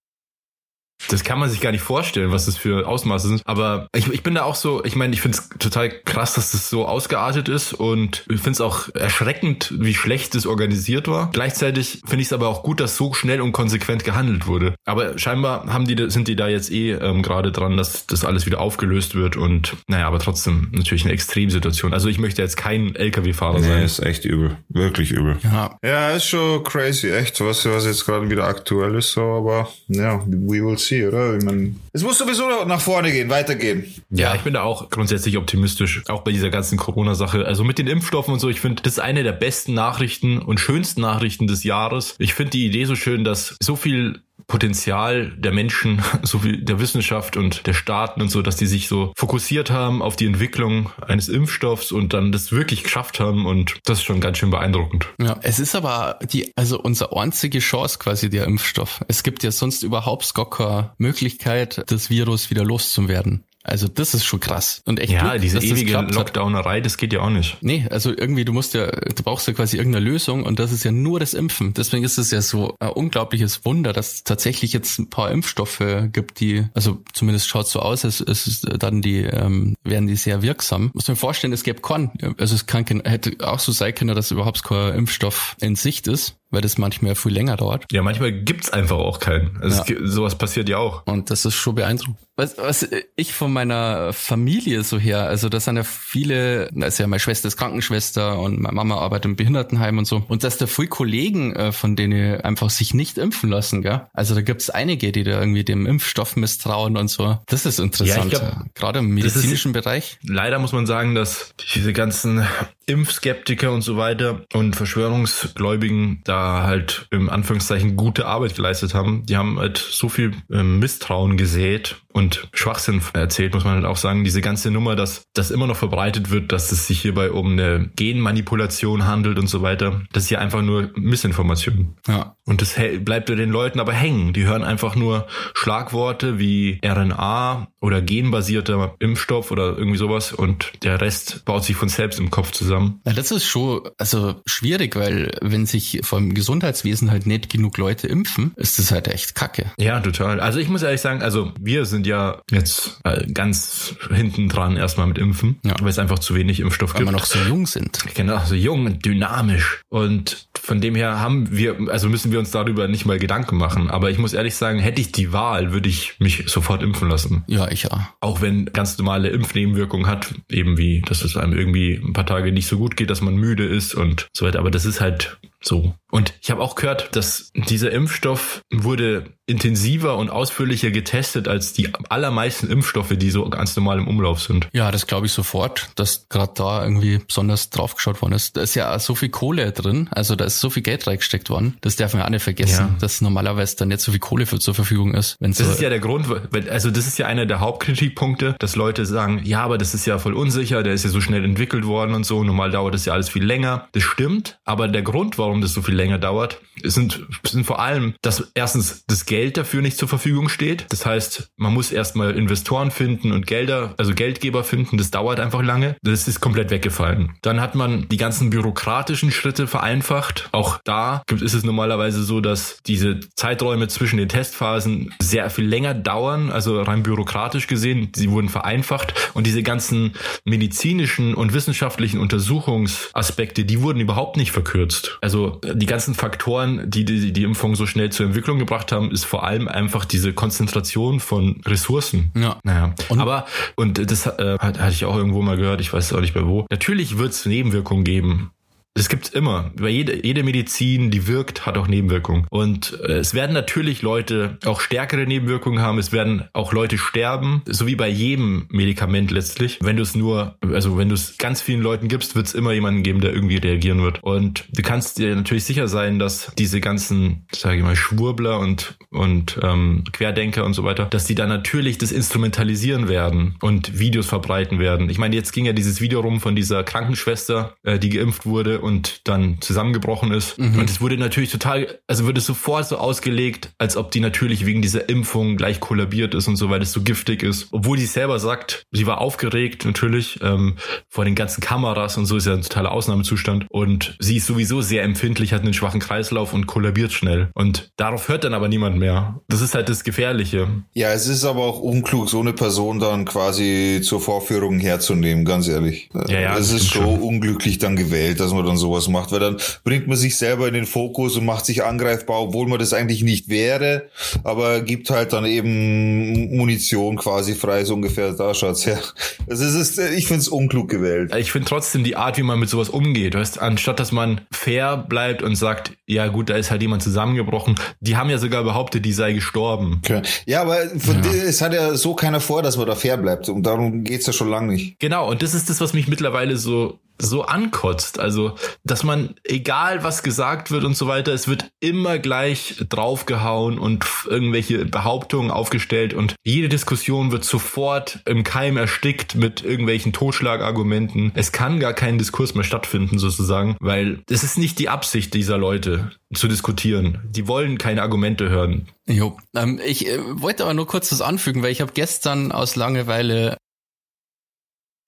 Das kann man sich gar nicht vorstellen, was das für Ausmaße sind. Aber ich, ich bin da auch so, ich meine, ich finde es total krass, dass das so ausgeartet ist und ich finde es auch erschreckend, wie schlecht es organisiert war. Gleichzeitig finde ich es aber auch gut, dass so schnell und konsequent gehandelt wurde. Aber scheinbar haben die, sind die da jetzt eh ähm, gerade dran, dass das alles wieder aufgelöst wird und naja, aber trotzdem natürlich eine Extremsituation. Also ich möchte jetzt kein LKW-Fahrer nee, sein. Nee, ist echt übel. Wirklich übel. Ja, ja ist schon crazy, echt, was, was jetzt gerade wieder aktuell ist, so, aber ja, we will see oder? Ich mein, es muss sowieso nach vorne gehen, weitergehen. Ja, ich bin da auch grundsätzlich optimistisch, auch bei dieser ganzen Corona-Sache. Also mit den Impfstoffen und so, ich finde, das ist eine der besten Nachrichten und schönsten Nachrichten des Jahres. Ich finde die Idee so schön, dass so viel Potenzial der Menschen, (laughs) so wie der Wissenschaft und der Staaten und so, dass die sich so fokussiert haben auf die Entwicklung eines Impfstoffs und dann das wirklich geschafft haben und das ist schon ganz schön beeindruckend. Ja, es ist aber die, also unsere einzige Chance quasi der Impfstoff. Es gibt ja sonst überhaupt gar keine Möglichkeit, das Virus wieder loszuwerden. Also das ist schon krass. Und echt Ja, Glück, diese dass das ewige hat. Lockdownerei, das geht ja auch nicht. Nee, also irgendwie, du musst ja, du brauchst ja quasi irgendeine Lösung und das ist ja nur das Impfen. Deswegen ist es ja so ein unglaubliches Wunder, dass es tatsächlich jetzt ein paar Impfstoffe gibt, die, also zumindest schaut so aus, es ist dann die, ähm, werden die sehr wirksam. Muss mir vorstellen, es gäbe keinen, also es kann, kein- hätte auch so sein können, dass überhaupt kein Impfstoff in Sicht ist, weil das manchmal viel länger dauert. Ja, manchmal gibt's einfach auch keinen. Also Ja. es sowas passiert ja auch. Und das ist schon beeindruckend. Was, was ich von meiner Familie so her, also das sind ja viele, also ja, meine Schwester ist Krankenschwester und meine Mama arbeitet im Behindertenheim und so. Und dass da viele Kollegen, äh, von denen einfach sich nicht impfen lassen, gell? Also da gibt's einige, die da irgendwie dem Impfstoff misstrauen und so. Das ist interessant. Ja, ich glaub, Gerade im medizinischen Bereich. Leider muss man sagen, dass diese ganzen Impfskeptiker und so weiter und Verschwörungsgläubigen da halt im Anführungszeichen gute Arbeit geleistet haben. Die haben halt so viel ähm, Misstrauen gesät und Schwachsinn erzählt, muss man halt auch sagen. Diese ganze Nummer, dass das immer noch verbreitet wird, dass es sich hierbei um eine Genmanipulation handelt und so weiter. Das ist ja einfach nur Missinformation. Ja. Und das bleibt bei den Leuten aber hängen. Die hören einfach nur Schlagworte wie RNA oder genbasierter Impfstoff oder irgendwie sowas und der Rest baut sich von selbst im Kopf zusammen. Na, das ist schon also schwierig, weil wenn sich vom Gesundheitswesen halt nicht genug Leute impfen, ist das halt echt kacke. Ja, total. Also ich muss ehrlich sagen, also wir sind ja jetzt äh, ganz hinten dran erstmal mit Impfen, Ja. weil es einfach zu wenig Impfstoff Weil gibt. wir noch so jung sind. Genau, so jung und dynamisch. Und von dem her haben wir, also müssen wir uns darüber nicht mal Gedanken machen. Aber ich muss ehrlich sagen, hätte ich die Wahl, würde ich mich sofort impfen lassen. Ja, ich ja. Auch wenn ganz normale Impfnebenwirkungen hat, eben wie, dass es einem irgendwie ein paar Tage nicht so gut geht, dass man müde ist und so weiter. Aber das ist halt so. Und ich habe auch gehört, dass dieser Impfstoff wurde intensiver und ausführlicher getestet als die allermeisten Impfstoffe, die so ganz normal im Umlauf sind. Ja, das glaube ich sofort, dass gerade da irgendwie besonders drauf geschaut worden ist. Da ist ja so viel Kohle drin, also da ist so viel Geld reingesteckt worden. Das darf man auch nicht vergessen, Ja. dass normalerweise da nicht so viel Kohle für zur Verfügung ist. Wenn Das so, ist ja der Grund, also das ist ja einer der Hauptkritikpunkte, dass Leute sagen, ja, aber das ist ja voll unsicher, der ist ja so schnell entwickelt worden und so, normal dauert das ja alles viel länger. Das stimmt, aber der Grund, warum das so viel länger dauert, sind, sind vor allem, dass erstens das Geld dafür nicht zur Verfügung steht. Das heißt, man muss erstmal Investoren finden und Gelder, also Geldgeber finden, das dauert einfach lange. Das ist komplett weggefallen. Dann hat man die ganzen bürokratischen Schritte vereinfacht. Auch da gibt, ist es normalerweise so, dass diese Zeiträume zwischen den Testphasen sehr viel länger dauern, also rein bürokratisch gesehen. Sie wurden vereinfacht und diese ganzen medizinischen und wissenschaftlichen Untersuchungsaspekte, die wurden überhaupt nicht verkürzt. Also die ganzen Faktoren, die die, die Impfung so schnell zur Entwicklung gebracht haben, ist vor allem einfach diese Konzentration von Ressourcen. Ja. Naja, Und- aber, und das äh, hat- hatte ich auch irgendwo mal gehört, ich weiß auch nicht mehr wo. Natürlich wird es Nebenwirkungen geben. Das gibt's immer. Bei jede, jede Medizin, die wirkt, hat auch Nebenwirkungen. Und äh, es werden natürlich Leute auch stärkere Nebenwirkungen haben. Es werden auch Leute sterben, so wie bei jedem Medikament letztlich. Wenn du es nur, also wenn du es ganz vielen Leuten gibst, wird es immer jemanden geben, der irgendwie reagieren wird. Und du kannst dir natürlich sicher sein, dass diese ganzen, sage ich mal, Schwurbler und und ähm, Querdenker und so weiter, dass die dann natürlich das instrumentalisieren werden und Videos verbreiten werden. Ich meine, jetzt ging ja dieses Video rum von dieser Krankenschwester, äh, die geimpft wurde und dann zusammengebrochen ist. Und es wurde natürlich total, also wurde sofort so ausgelegt, als ob die natürlich wegen dieser Impfung gleich kollabiert ist und so, weil es so giftig ist. Obwohl die selber sagt, sie war aufgeregt natürlich ähm, vor den ganzen Kameras und so ist ja ein totaler Ausnahmezustand. Und sie ist sowieso sehr empfindlich, hat einen schwachen Kreislauf und kollabiert schnell. Und darauf hört dann aber niemand mehr. Das ist halt das Gefährliche. Ja, es ist aber auch unklug, so eine Person dann quasi zur Vorführung herzunehmen, ganz ehrlich. Ja, ja, es ist schon. unglücklich dann gewählt, dass man dann sowas macht, weil dann bringt man sich selber in den Fokus und macht sich angreifbar, obwohl man das eigentlich nicht wäre, aber gibt halt dann eben Munition quasi frei, so ungefähr, da schaut's her. Es ist, ich find's unklug gewählt. Ich finde trotzdem die Art, wie man mit sowas umgeht, weißt, anstatt dass man fair bleibt und sagt, ja gut, da ist halt jemand zusammengebrochen. Die haben ja sogar behauptet, die sei gestorben. Okay. Ja, aber dir- es hat ja so keiner vor, dass man da fair bleibt und darum geht's ja schon lange nicht. Genau, und das ist das, was mich mittlerweile so so ankotzt. Also, dass man, egal was gesagt wird und so weiter, es wird immer gleich draufgehauen und irgendwelche Behauptungen aufgestellt und jede Diskussion wird sofort im Keim erstickt mit irgendwelchen Totschlagargumenten. Es kann gar kein Diskurs mehr stattfinden, sozusagen, weil es ist nicht die Absicht dieser Leute zu diskutieren. Die wollen keine Argumente hören. Jo, ähm, ich äh, wollte aber nur kurz das anfügen, weil ich habe gestern aus Langeweile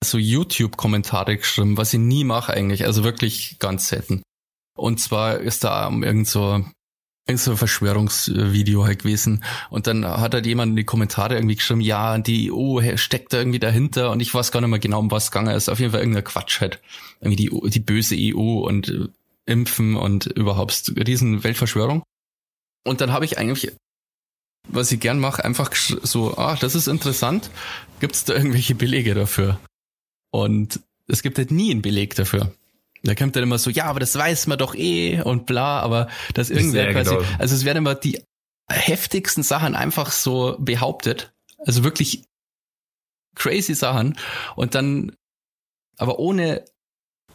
so YouTube-Kommentare geschrieben, was ich nie mache eigentlich, also wirklich ganz selten. Und zwar ist da irgend so, irgend so ein Verschwörungsvideo halt gewesen. Und dann hat halt jemand in die Kommentare irgendwie geschrieben, ja, die EU steckt da irgendwie dahinter und ich weiß gar nicht mehr genau, um was gegangen ist. Auf jeden Fall irgendein Quatsch halt. Irgendwie die, die böse EU und äh, Impfen und überhaupt riesen Weltverschwörung. Und dann habe ich eigentlich, was ich gern mache, einfach so, ah, das ist interessant. Gibt es da irgendwelche Belege dafür? Und es gibt halt nie einen Beleg dafür. Da kommt dann immer so, ja, aber das weiß man doch eh und bla, aber das irgendwer quasi, genau. also es werden immer die heftigsten Sachen einfach so behauptet. Also wirklich crazy Sachen und dann aber ohne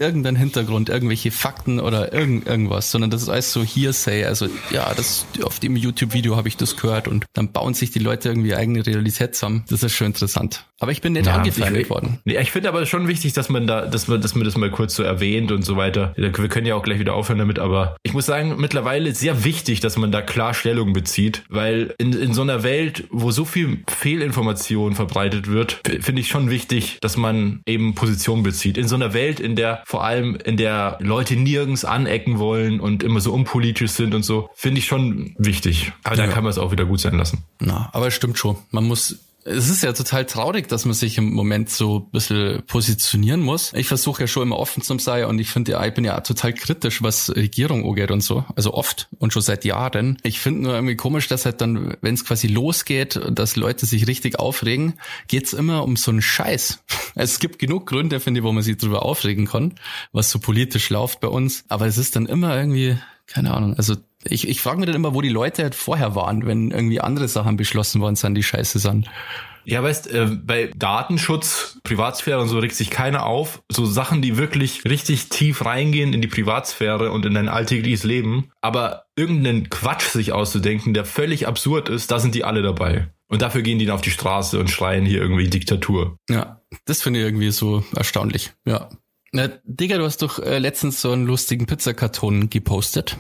irgendeinen Hintergrund, irgendwelche Fakten oder irgend, irgendwas, sondern das ist alles so Hearsay. Also ja, das auf dem YouTube-Video habe ich das gehört und dann bauen sich die Leute irgendwie eigene Realität zusammen. Das ist schon interessant. Aber ich bin nicht ja, angefeindet worden. Ja, ich finde aber schon wichtig, dass man da, dass man, dass man das mal kurz so erwähnt und so weiter. Wir können ja auch gleich wieder aufhören damit, aber ich muss sagen, mittlerweile sehr wichtig, dass man da klar Stellung bezieht, weil in, in so einer Welt, wo so viel Fehlinformation verbreitet wird, finde ich schon wichtig, dass man eben Position bezieht. In so einer Welt, in der vor allem in der Leute nirgends anecken wollen und immer so unpolitisch sind und so, finde ich schon wichtig. Aber ja. da kann man es auch wieder gut sein lassen. Na, aber es stimmt schon. Man muss es ist ja total traurig, dass man sich im Moment so ein bisschen positionieren muss. Ich versuche ja schon immer offen zu sein und ich finde ja, ich bin ja total kritisch, was Regierung angeht und so. Also oft und schon seit Jahren. Ich finde nur irgendwie komisch, dass halt dann, wenn es quasi losgeht, dass Leute sich richtig aufregen, geht's immer um so einen Scheiß. (laughs) Es gibt genug Gründe, finde ich, wo man sich drüber aufregen kann, was so politisch läuft bei uns. Aber es ist dann immer irgendwie, keine Ahnung, also ich, ich frage mich dann immer, wo die Leute halt vorher waren, wenn irgendwie andere Sachen beschlossen worden sind, die scheiße sind. Ja, weißt, äh, bei Datenschutz, Privatsphäre und so regt sich keiner auf. So Sachen, die wirklich richtig tief reingehen in die Privatsphäre und in dein alltägliches Leben. Aber irgendeinen Quatsch sich auszudenken, der völlig absurd ist, da sind die alle dabei. Und dafür gehen die dann auf die Straße und schreien hier irgendwie Diktatur. Ja, das finde ich irgendwie so erstaunlich. Ja. Na, Digga, du hast doch äh, letztens so einen lustigen Pizzakarton gepostet.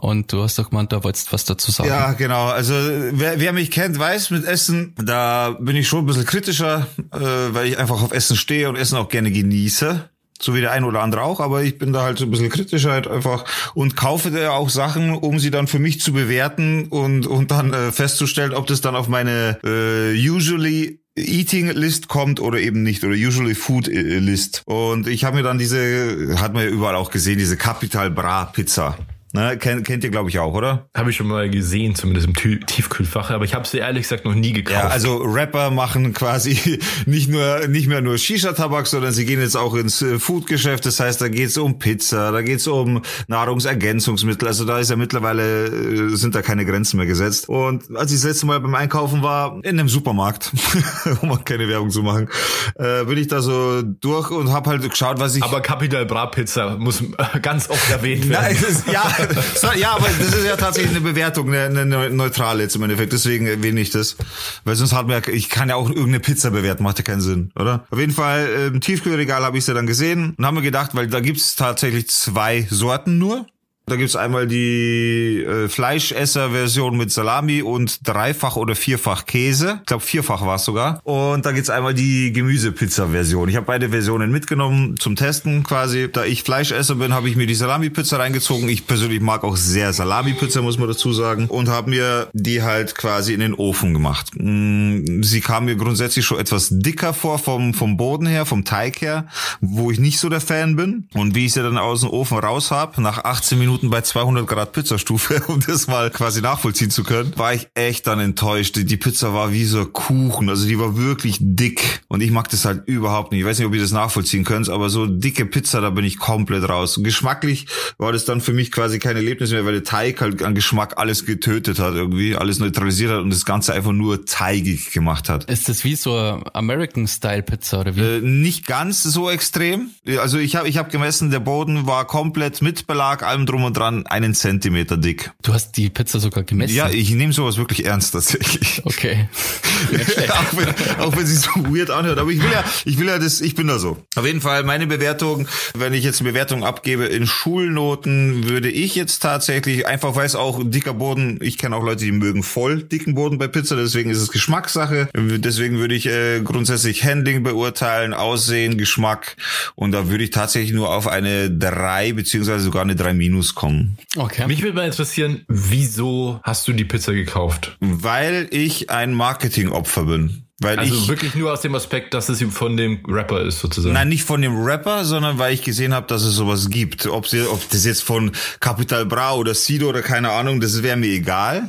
Und du hast doch gemeint, da wolltest was dazu sagen. Ja, genau. Also wer, wer mich kennt, weiß mit Essen, da bin ich schon ein bisschen kritischer, äh, weil ich einfach auf Essen stehe und Essen auch gerne genieße. So wie der ein oder andere auch, aber ich bin da halt so ein bisschen kritischer halt einfach und kaufe da auch Sachen, um sie dann für mich zu bewerten und, und dann äh, festzustellen, ob das dann auf meine äh, usually Eating List kommt oder eben nicht oder usually Food äh, List. Und ich habe mir dann diese, hat man ja überall auch gesehen, diese Capital Bra Pizza. Ne, kennt, kennt ihr, glaube ich, auch, oder? Habe ich schon mal gesehen, zumindest im Tiefkühlfach, aber ich habe sie ehrlich gesagt noch nie gekauft. Ja, also Rapper machen quasi (laughs) nicht nur nicht mehr nur Shisha-Tabak, sondern sie gehen jetzt auch ins äh, Foodgeschäft. Das heißt, da geht's um Pizza, da geht's um Nahrungsergänzungsmittel. Also da ist ja mittlerweile äh, sind da keine Grenzen mehr gesetzt. Und als ich das letzte Mal beim Einkaufen war in einem Supermarkt, (laughs) um mal keine Werbung zu machen, äh, bin ich da so durch und habe halt geschaut, was ich. Aber Capital Bra Pizza muss (laughs) ganz oft erwähnt werden. Nein, ja, (laughs) ja, aber das ist ja tatsächlich eine Bewertung, eine, eine neutrale jetzt im Endeffekt. Deswegen erwähne ich das. Weil sonst hat man, ich kann ja auch irgendeine Pizza bewerten, macht ja keinen Sinn, oder? Auf jeden Fall, im Tiefkühlregal habe ich ja dann gesehen und haben mir gedacht, weil da gibt's tatsächlich zwei Sorten nur. Da gibt's einmal die äh, Fleischesser-Version mit Salami und dreifach oder vierfach Käse. Ich glaube, vierfach war es sogar. Und da gibt's einmal die Gemüsepizza-Version. Ich habe beide Versionen mitgenommen zum Testen quasi. Da ich Fleischesser bin, habe ich mir die Salami-Pizza reingezogen. Ich persönlich mag auch sehr Salami-Pizza, muss man dazu sagen. Und habe mir die halt quasi in den Ofen gemacht. Mm, sie kam mir grundsätzlich schon etwas dicker vor vom, vom Boden her, vom Teig her, wo ich nicht so der Fan bin. Und wie ich sie dann aus dem Ofen raus habe, nach 18 Minuten Minuten bei 200 Grad Pizzastufe, (laughs) um das mal quasi nachvollziehen zu können, war ich echt dann enttäuscht. Die Pizza war wie so Kuchen, also die war wirklich dick und ich mag das halt überhaupt nicht. Ich weiß nicht, ob ihr das nachvollziehen könnt, aber so dicke Pizza, da bin ich komplett raus. geschmacklich war das dann für mich quasi kein Erlebnis mehr, weil der Teig halt an Geschmack alles getötet hat irgendwie, alles neutralisiert hat und das Ganze einfach nur teigig gemacht hat. Ist das wie so American-Style-Pizza oder wie? Äh, nicht ganz so extrem. Also ich habe ich hab gemessen, der Boden war komplett mit Belag, allem drum und dran, einen Zentimeter dick. Du hast die Pizza sogar gemessen? Ja, ich nehme sowas wirklich ernst tatsächlich. Okay. (laughs) auch, wenn, auch wenn sie so weird anhört. Aber ich will ja, ich will ja das, ich bin da so. Auf jeden Fall meine Bewertung, wenn ich jetzt eine Bewertung abgebe in Schulnoten, würde ich jetzt tatsächlich, einfach weil es auch dicker Boden, ich kenne auch Leute, die mögen voll dicken Boden bei Pizza, deswegen ist es Geschmackssache. Deswegen würde ich äh, grundsätzlich Handling beurteilen, Aussehen, Geschmack und da würde ich tatsächlich nur auf eine 3 beziehungsweise sogar eine 3 minus kommen. Okay. Mich würde mal interessieren, wieso hast du die Pizza gekauft? Weil ich ein Marketingopfer bin. Weil also ich, wirklich nur aus dem Aspekt, dass es von dem Rapper ist sozusagen. Nein, nicht von dem Rapper, sondern weil ich gesehen habe, dass es sowas gibt. Ob, sie, ob das jetzt von Capital Bra oder Sido oder keine Ahnung, das wäre mir egal.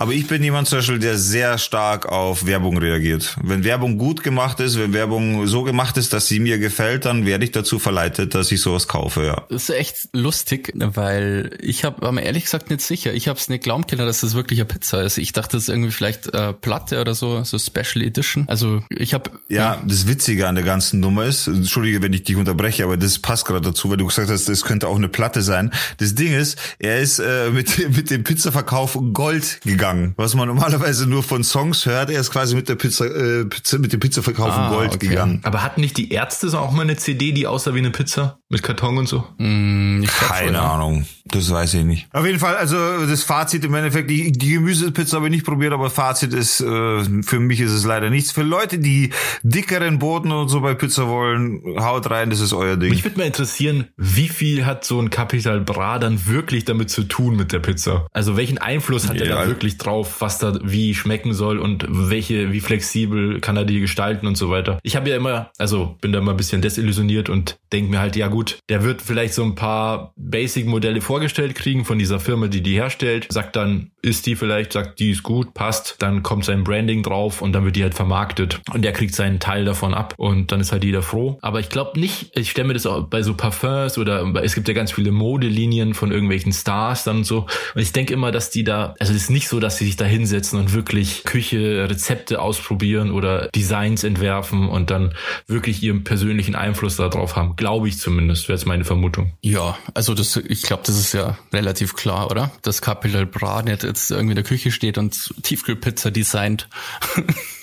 Aber ich bin jemand zum Beispiel, der sehr stark auf Werbung reagiert. Wenn Werbung gut gemacht ist, wenn Werbung so gemacht ist, dass sie mir gefällt, dann werde ich dazu verleitet, dass ich sowas kaufe, ja. Das ist echt lustig, weil ich habe, war mir ehrlich gesagt nicht sicher. Ich habe es nicht glauben können, dass das wirklich eine Pizza ist. Ich dachte, das ist irgendwie vielleicht äh, Platte oder so, so Special Edition. Also ich habe ja, ja, das Witzige an der ganzen Nummer ist, entschuldige, wenn ich dich unterbreche, aber das passt gerade dazu, weil du gesagt hast, das könnte auch eine Platte sein. Das Ding ist, er ist äh, mit (laughs) mit dem Pizzaverkauf Gold gegangen gegangen, was man normalerweise nur von Songs hört. Er ist quasi mit der Pizza, äh, Pizza mit dem Pizzaverkauf ah, Gold okay. gegangen. Aber hatten nicht die Ärzte so auch mal eine CD, die aussah wie eine Pizza mit Karton und so? Mm, Keine schon, Ahnung. Das weiß ich nicht. Auf jeden Fall, also das Fazit im Endeffekt, die, die Gemüsepizza habe ich nicht probiert, aber Fazit ist, äh, für mich ist es leider nichts. Für Leute, die dickeren Boden und so bei Pizza wollen, haut rein, das ist euer Ding. Mich würde mal interessieren, wie viel hat so ein Capital Bra dann wirklich damit zu tun mit der Pizza? Also welchen Einfluss hat ja, er da wirklich drauf, was da wie schmecken soll und welche, wie flexibel kann er die gestalten und so weiter. Ich habe ja immer, also bin da immer ein bisschen desillusioniert und denke mir halt, ja gut, der wird vielleicht so ein paar Basic-Modelle vorgestellt kriegen von dieser Firma, die die herstellt, sagt dann, ist die vielleicht, sagt, die ist gut, passt, dann kommt sein Branding drauf und dann wird die halt vermarktet. Und der kriegt seinen Teil davon ab und dann ist halt jeder froh. Aber ich glaube nicht, ich stelle mir das auch bei so Parfums oder es gibt ja ganz viele Modelinien von irgendwelchen Stars dann und so. Und ich denke immer, dass die da, also es ist nicht so, dass sie sich da hinsetzen und wirklich Küche, Rezepte ausprobieren oder Designs entwerfen und dann wirklich ihren persönlichen Einfluss darauf haben. Glaube ich zumindest, wäre jetzt meine Vermutung. Ja, also das, ich glaube, das ist ja relativ klar, oder? Dass Capital Bra nicht jetzt irgendwie in der Küche steht und Tiefkühlpizza designt. (laughs)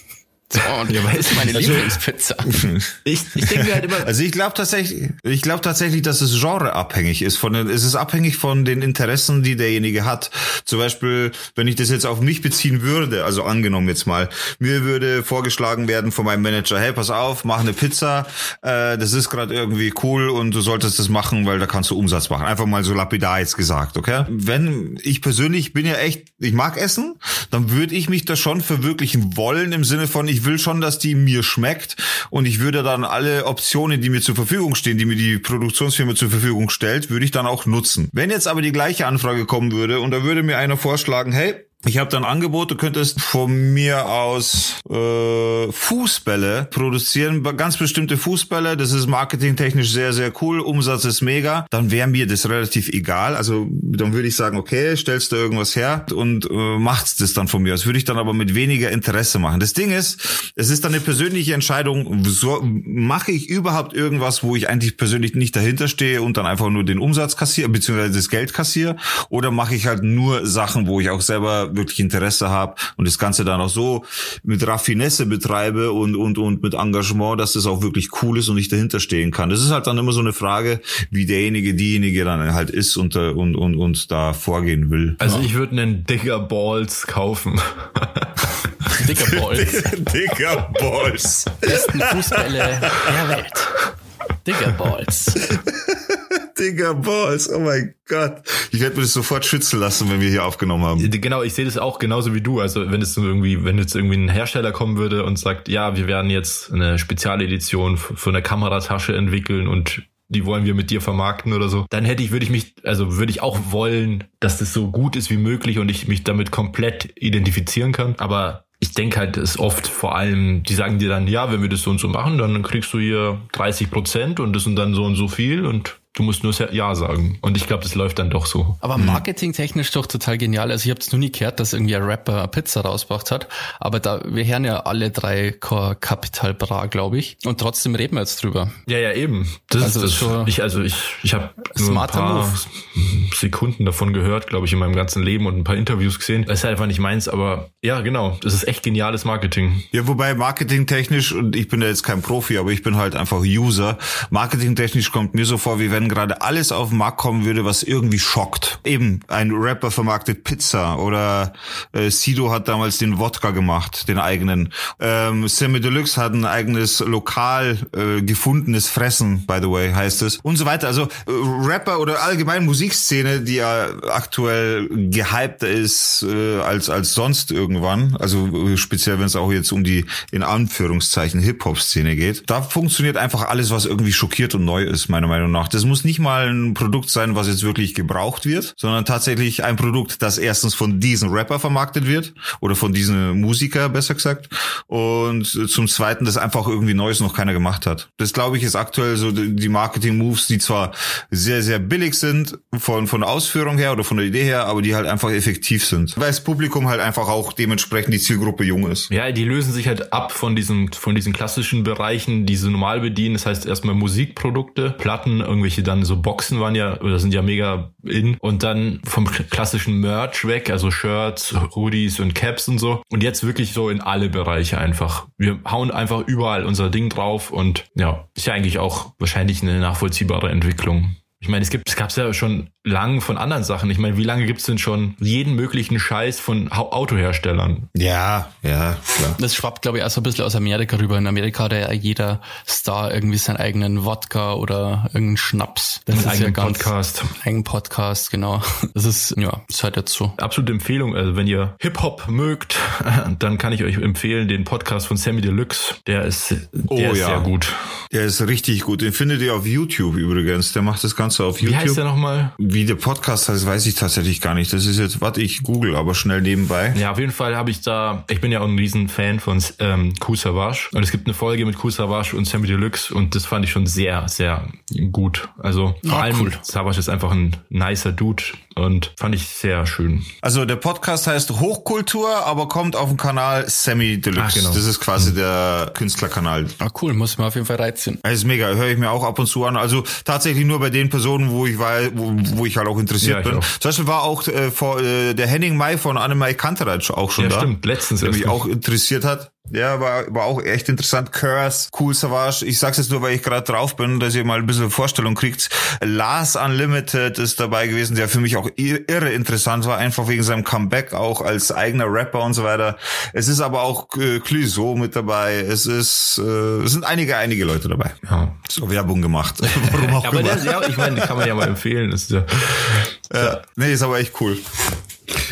So, und ja, ist meine also, Lieblingspizza. (laughs) Ich, ich denke halt immer. Also ich glaube tatsächlich, ich glaube tatsächlich, dass es genreabhängig ist. Von den, es ist abhängig von den Interessen, die derjenige hat. Zum Beispiel, wenn ich das jetzt auf mich beziehen würde, also angenommen jetzt mal, mir würde vorgeschlagen werden von meinem Manager, hey, pass auf, mach eine Pizza, äh, das ist gerade irgendwie cool und du solltest das machen, weil da kannst du Umsatz machen. Einfach mal so lapidar jetzt gesagt, okay? Wenn ich persönlich bin ja echt, ich mag Essen, dann würde ich mich da schon verwirklichen wollen im Sinne von, ich ich will schon, dass die mir schmeckt und ich würde dann alle Optionen, die mir zur Verfügung stehen, die mir die Produktionsfirma zur Verfügung stellt, würde ich dann auch nutzen. Wenn jetzt aber die gleiche Anfrage kommen würde und da würde mir einer vorschlagen, hey, ich habe dann Angebot, du könntest von mir aus äh, Fußbälle produzieren, ganz bestimmte Fußbälle, das ist marketingtechnisch sehr, sehr cool, Umsatz ist mega, dann wäre mir das relativ egal. Also dann würde ich sagen, okay, stellst du irgendwas her und äh, macht's das dann von mir aus. Würde ich dann aber mit weniger Interesse machen. Das Ding ist, es ist dann eine persönliche Entscheidung, so, mache ich überhaupt irgendwas, wo ich eigentlich persönlich nicht dahinter stehe und dann einfach nur den Umsatz kassiere, beziehungsweise das Geld kassiere, oder mache ich halt nur Sachen, wo ich auch selber wirklich Interesse habe und das Ganze dann auch so mit Raffinesse betreibe und, und, und mit Engagement, dass das auch wirklich cool ist und ich dahinter stehen kann. Das ist halt dann immer so eine Frage, wie derjenige, diejenige dann halt ist und, äh, und, und, und da vorgehen will. Also ich würde einen Digger Balls kaufen. (laughs) Digger Balls. (laughs) Digger Balls. Besten Fußbälle der Welt. Digger Balls. (laughs) Digger Balls, oh mein Gott. Ich werde mir das sofort schützen lassen, wenn wir hier aufgenommen haben. Genau, ich sehe das auch genauso wie du. Also wenn es irgendwie, wenn jetzt irgendwie ein Hersteller kommen würde und sagt, ja, wir werden jetzt eine Spezialedition für eine Kameratasche entwickeln und die wollen wir mit dir vermarkten oder so, dann hätte ich, würde ich mich, also würde ich auch wollen, dass das so gut ist wie möglich und ich mich damit komplett identifizieren kann. Aber ich denke halt, es ist oft vor allem, die sagen dir dann, ja, wenn wir das so und so machen, dann kriegst du hier 30 Prozent und das sind dann so und so viel und Du musst nur Ja sagen. Und ich glaube, das läuft dann doch so. Aber marketingtechnisch doch total genial. Also ich habe es noch nie gehört, dass irgendwie ein Rapper eine Pizza rausgebracht hat. Aber da, wir hören ja alle drei Kapital Bra, glaube ich. Und trotzdem reden wir jetzt drüber. Ja, ja, eben. Das also ist das. Schon ich, also ich, ich habe nur ein paar Move. Sekunden davon gehört, glaube ich, in meinem ganzen Leben und ein paar Interviews gesehen. Das ist halt einfach nicht meins, aber ja, genau. Das ist echt geniales Marketing. Ja, wobei marketingtechnisch, und ich bin da jetzt kein Profi, aber ich bin halt einfach User. Marketingtechnisch kommt mir so vor, wie wenn gerade alles auf den Markt kommen würde, was irgendwie schockt. Eben, ein Rapper vermarktet Pizza oder äh, Sido hat damals den Wodka gemacht, den eigenen. Ähm, Sammy Deluxe hat ein eigenes lokal äh, gefundenes Fressen, by the way, heißt es. Und so weiter. Also äh, Rapper oder allgemein Musikszene, die ja aktuell gehypter ist äh, als, als sonst irgendwann. Also äh, speziell, wenn es auch jetzt um die in Anführungszeichen Hip-Hop-Szene geht. Da funktioniert einfach alles, was irgendwie schockiert und neu ist, meiner Meinung nach. Das muss nicht mal ein Produkt sein, was jetzt wirklich gebraucht wird, sondern tatsächlich ein Produkt, das erstens von diesen Rapper vermarktet wird oder von diesen Musiker, besser gesagt. Und zum Zweiten, das einfach irgendwie Neues noch keiner gemacht hat. Das glaube ich ist aktuell so die Marketing-Moves, die zwar sehr, sehr billig sind von, von der Ausführung her oder von der Idee her, aber die halt einfach effektiv sind. Weil das Publikum halt einfach auch dementsprechend die Zielgruppe jung ist. Ja, die lösen sich halt ab von diesen, von diesen klassischen Bereichen, die sie normal bedienen. Das heißt erstmal Musikprodukte, Platten, irgendwelche dann so Boxen waren ja, oder sind ja mega in. Und dann vom klassischen Merch weg, also Shirts, Hoodies und Caps und so. Und jetzt wirklich so in alle Bereiche einfach. Wir hauen einfach überall unser Ding drauf und ja, ist ja eigentlich auch wahrscheinlich eine nachvollziehbare Entwicklung. Ich meine, es gibt, es gab ja schon lang von anderen Sachen. Ich meine, wie lange gibt's denn schon jeden möglichen Scheiß von Autoherstellern? Ja, ja, klar. Das schwappt, glaube ich, auch so ein bisschen aus Amerika rüber. In Amerika hat ja jeder Star irgendwie seinen eigenen Wodka oder irgendeinen Schnaps. Das ist eigenen ja ganz, Podcast. Eigenen Podcast, genau. Das ist, ja, ist halt jetzt so. Absolute Empfehlung. Also wenn ihr Hip-Hop mögt, (laughs) dann kann ich euch empfehlen, den Podcast von Sammy Deluxe. Der ist, der oh, ist ja. sehr gut. Der ist richtig gut. Den findet ihr auf YouTube übrigens. Der macht das Ganze auf YouTube. Wie heißt der nochmal? Wie der Podcast heißt, weiß ich tatsächlich gar nicht. Das ist jetzt, warte, ich google aber schnell nebenbei. Ja, auf jeden Fall habe ich da, ich bin ja auch ein riesen Fan von ähm, Kool Savage. Und es gibt eine Folge mit Kool Savage und Sammy Deluxe und das fand ich schon sehr, sehr gut. Also vor ah, allem cool. Savage ist einfach ein nicer Dude und fand ich sehr schön. Also der Podcast heißt Hochkultur, aber kommt auf dem Kanal Sammy Deluxe. Ach, genau. Das ist quasi mhm. der Künstlerkanal. Ah, cool, muss man auf jeden Fall reizen. Das ist mega, höre ich mir auch ab und zu an. Also tatsächlich nur bei den Personen, wo ich war, wo, wo ich halt auch interessiert ja, bin. Auch. Zum Beispiel war auch äh, vor, äh, der Henning Mai von Annemai Kantereit auch schon ja, da. Stimmt, letztens. Der mich auch interessiert hat. Ja, war, war auch echt interessant. Curse, Cool Savage. Ich sag's jetzt nur, weil ich gerade drauf bin, dass ihr mal ein bisschen Vorstellung kriegt. Lars Unlimited ist dabei gewesen, der für mich auch irre interessant war, einfach wegen seinem Comeback auch als eigener Rapper und so weiter. Es ist aber auch äh, Clouseau mit dabei. Es ist, äh, es sind einige, einige Leute dabei. Ja. So Werbung gemacht. (laughs) Warum auch (laughs) aber immer. Der, ja, ich meine, kann man ja mal empfehlen. Das ist ja, ja. Nee, ist aber echt cool.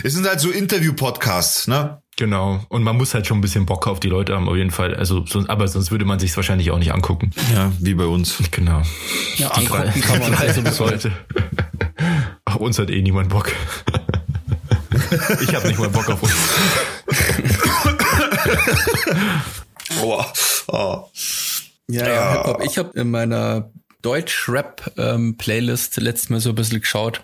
Es sind halt so Interview-Podcasts, ne? Genau. Und man muss halt schon ein bisschen Bock auf die Leute haben, auf jeden Fall. Also, sonst, aber sonst würde man sich wahrscheinlich auch nicht angucken. Ja, wie bei uns. Genau. Ja, die angucken kann man also bis heute. Auf uns hat eh niemand Bock. ich habe nicht mal Bock auf uns. oh, oh. Ja, ja, Hip-Hop. Ich habe in meiner Deutsch-Rap-Playlist ähm, letztes Mal so ein bisschen geschaut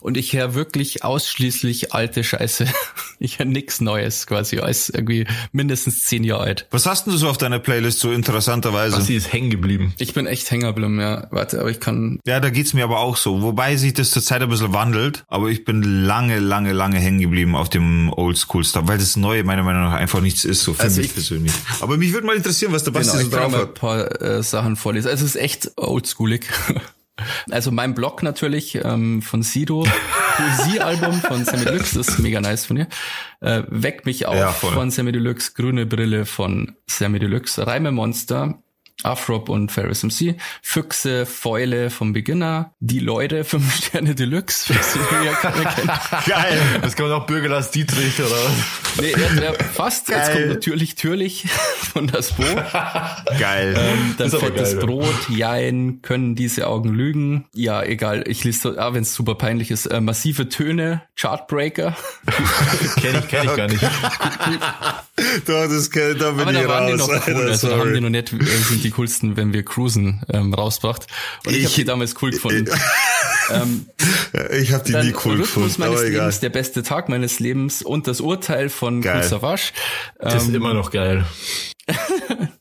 und ich höre wirklich ausschließlich alte Scheiße. (laughs) Ich höre nix Neues quasi, als irgendwie mindestens zehn Jahre alt. Was hast denn du so auf deiner Playlist so interessanterweise? Was sie ist hängen geblieben. Ich bin echt hängen geblieben, ja. Warte, aber ich kann... Ja, da geht's mir aber auch so. Wobei sich das zur Zeit ein bisschen wandelt, aber ich bin lange, lange, lange hängen geblieben auf dem Oldschool-Stuff, weil das Neue meiner Meinung nach einfach nichts ist, so für also mich ich, persönlich. Aber mich würde mal interessieren, was der Basti genau, so drauf hat. ein paar äh, Sachen vorlesen. Also es ist echt oldschool schoolig. (laughs) Also mein Blog natürlich ähm, von Sido, Poesie-Album von Sammy Deluxe, das ist mega nice von ihr. Äh, Weck mich auf ja, von Sammy Deluxe, Grüne Brille von Sammy Deluxe, Reime Monster, Afrop und Ferris MC, Füchse, Fäule vom Beginner, die Leute, (laughs) 5 Sterne Deluxe, was ja keiner kennt. (laughs) Geil. Das kommt auch Bürgerlass Dietrich, oder was? Nee, ja, ja, fast. Jetzt Geil. kommt natürlich Türlich von das Bo. Geil. Ähm, dann fettes geil. Brot, Jein, können diese Augen lügen. Ja, egal, ich lese, so, ah, wenn es super peinlich ist, äh, massive Töne, Chartbreaker. (laughs) Kenn ich, kenn ich gar nicht. Doch, das kann, da bin Aber ich da waren die noch cool, also haben die noch nicht, äh, sind die coolsten, wenn wir cruisen, ähm, rausgebracht. Und ich, Ich- habe die damals cool gefunden. (laughs) ähm, Ich habe die dann nie cool Rhythmus gefunden, meines aber egal. Lebens, der beste Tag meines Lebens und das Urteil von Geil. Kool Savas. Das ist Ähm, immer noch geil. (laughs)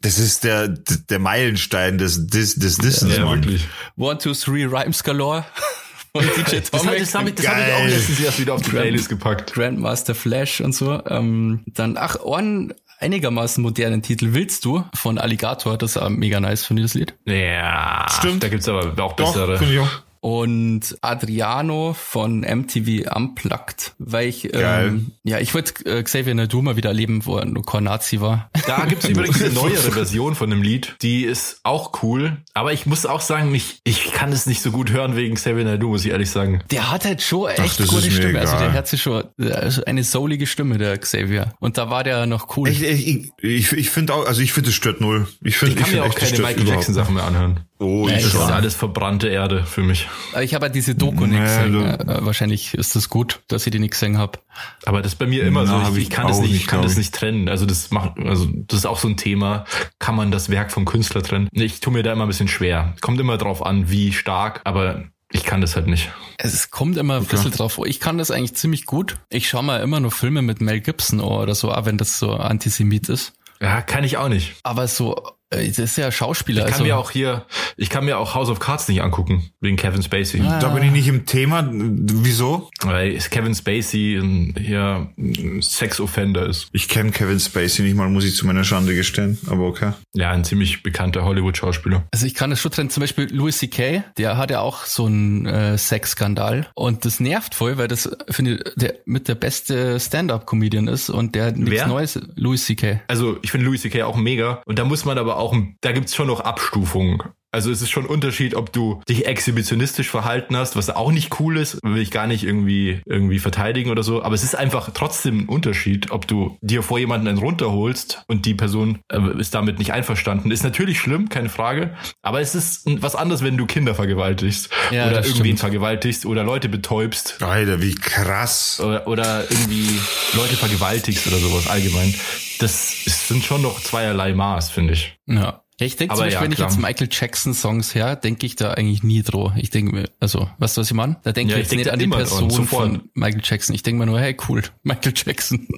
Das ist der, der Meilenstein des, des, des Dissens, Ja, Mann. wirklich. One, two, three, Rhymes Galore. (laughs) Und DJ Das, Tomek. das habe ich, das hab ich auch letztens erst wieder auf die Playlist gepackt. Grandmaster Flash und so. Ähm, dann, ach, einen einigermaßen modernen Titel Willst du von Alligator, das ist mega nice von das Lied. Ja, Stimmt. Da gibt's aber auch Doch, bessere. finde ich auch. Und Adriano von MTV Unplugged, weil ich, Geil. ähm, ja, ich wollte äh, Xavier Naidoo mal wieder erleben, wo er nur kein Nazi war. Da gibt's (laughs) übrigens eine neuere Version von dem Lied. Die ist auch cool. Aber ich muss auch sagen, ich, ich kann es nicht so gut hören wegen Xavier Naidoo, muss ich ehrlich sagen. Der hat halt schon echt das gute mir Stimme. Also der egal. hat sich schon also eine soulige Stimme, der Xavier. Und da war der noch cool. Ich, ich, ich, ich finde auch, also ich finde es stört null. Ich finde, Ich kann mir find auch keine Michael Jackson Sachen mehr anhören. Oh, ich Das ist schon. alles verbrannte Erde für mich. Aber ich habe halt diese Doku nicht Nee, gesehen. du- Äh, wahrscheinlich ist das gut, dass ich die nicht gesehen habe. Aber das ist bei mir immer Na, so. Ich, ich ich kann das nicht, ich nicht, kann das ich. nicht trennen. Also das macht, also das ist auch so ein Thema. Kann man das Werk vom Künstler trennen? Ich tue mir da immer ein bisschen schwer. Kommt immer drauf an, wie stark, aber ich kann das halt nicht. Es kommt immer ein bisschen drauf. Ich kann das eigentlich ziemlich gut. Ich schaue mal immer nur Filme mit Mel Gibson oder so, auch wenn das so Antisemit ist. Ja, kann ich auch nicht. Aber so, äh, das ist ja Schauspieler. Ich kann also, mir auch hier, ich kann mir auch House of Cards nicht angucken, wegen Kevin Spacey. Da bin ich nicht im Thema. Wieso? Weil Kevin Spacey ein, hier ein Sex-Offender ist. Ich kenne Kevin Spacey nicht mal, muss ich zu meiner Schande gestehen. Aber okay. Ja, ein ziemlich bekannter Hollywood-Schauspieler. Also ich kann das schon trennen. Zum Beispiel Louis C.K., der hat ja auch so einen äh, Sexskandal. Und das nervt voll, weil das, finde ich, der mit der beste Stand-Up-Comedian ist und der hat nichts Wer? Neues. Louis C.K. Also ich finde Louis C.K. auch mega. Und da muss man aber auch, da gibt's schon noch Abstufungen. Also es ist schon ein Unterschied, ob du dich exhibitionistisch verhalten hast, was auch nicht cool ist, will ich gar nicht irgendwie irgendwie verteidigen oder so. Aber es ist einfach trotzdem ein Unterschied, ob du dir vor jemanden einen runterholst und die Person äh, ist damit nicht einverstanden. Ist natürlich schlimm, keine Frage. Aber es ist was anderes, wenn du Kinder vergewaltigst Ja, oder irgendwen stimmt. vergewaltigst oder Leute betäubst Alter, wie krass. oder, oder irgendwie Leute vergewaltigst oder sowas allgemein. Das ist, sind schon noch zweierlei Maß, finde ich. Ja. Ja, ich denke zum Aber Beispiel, ja, wenn ich jetzt Michael Jackson Songs her, denke ich da eigentlich nie drauf. Ich denke mir, also, weißt du, was ich meine? Da denke Ja, ich ich jetzt denk nicht an die dran, Person von Michael Jackson. Ich denke mir nur, hey, cool, (laughs) Michael Jackson.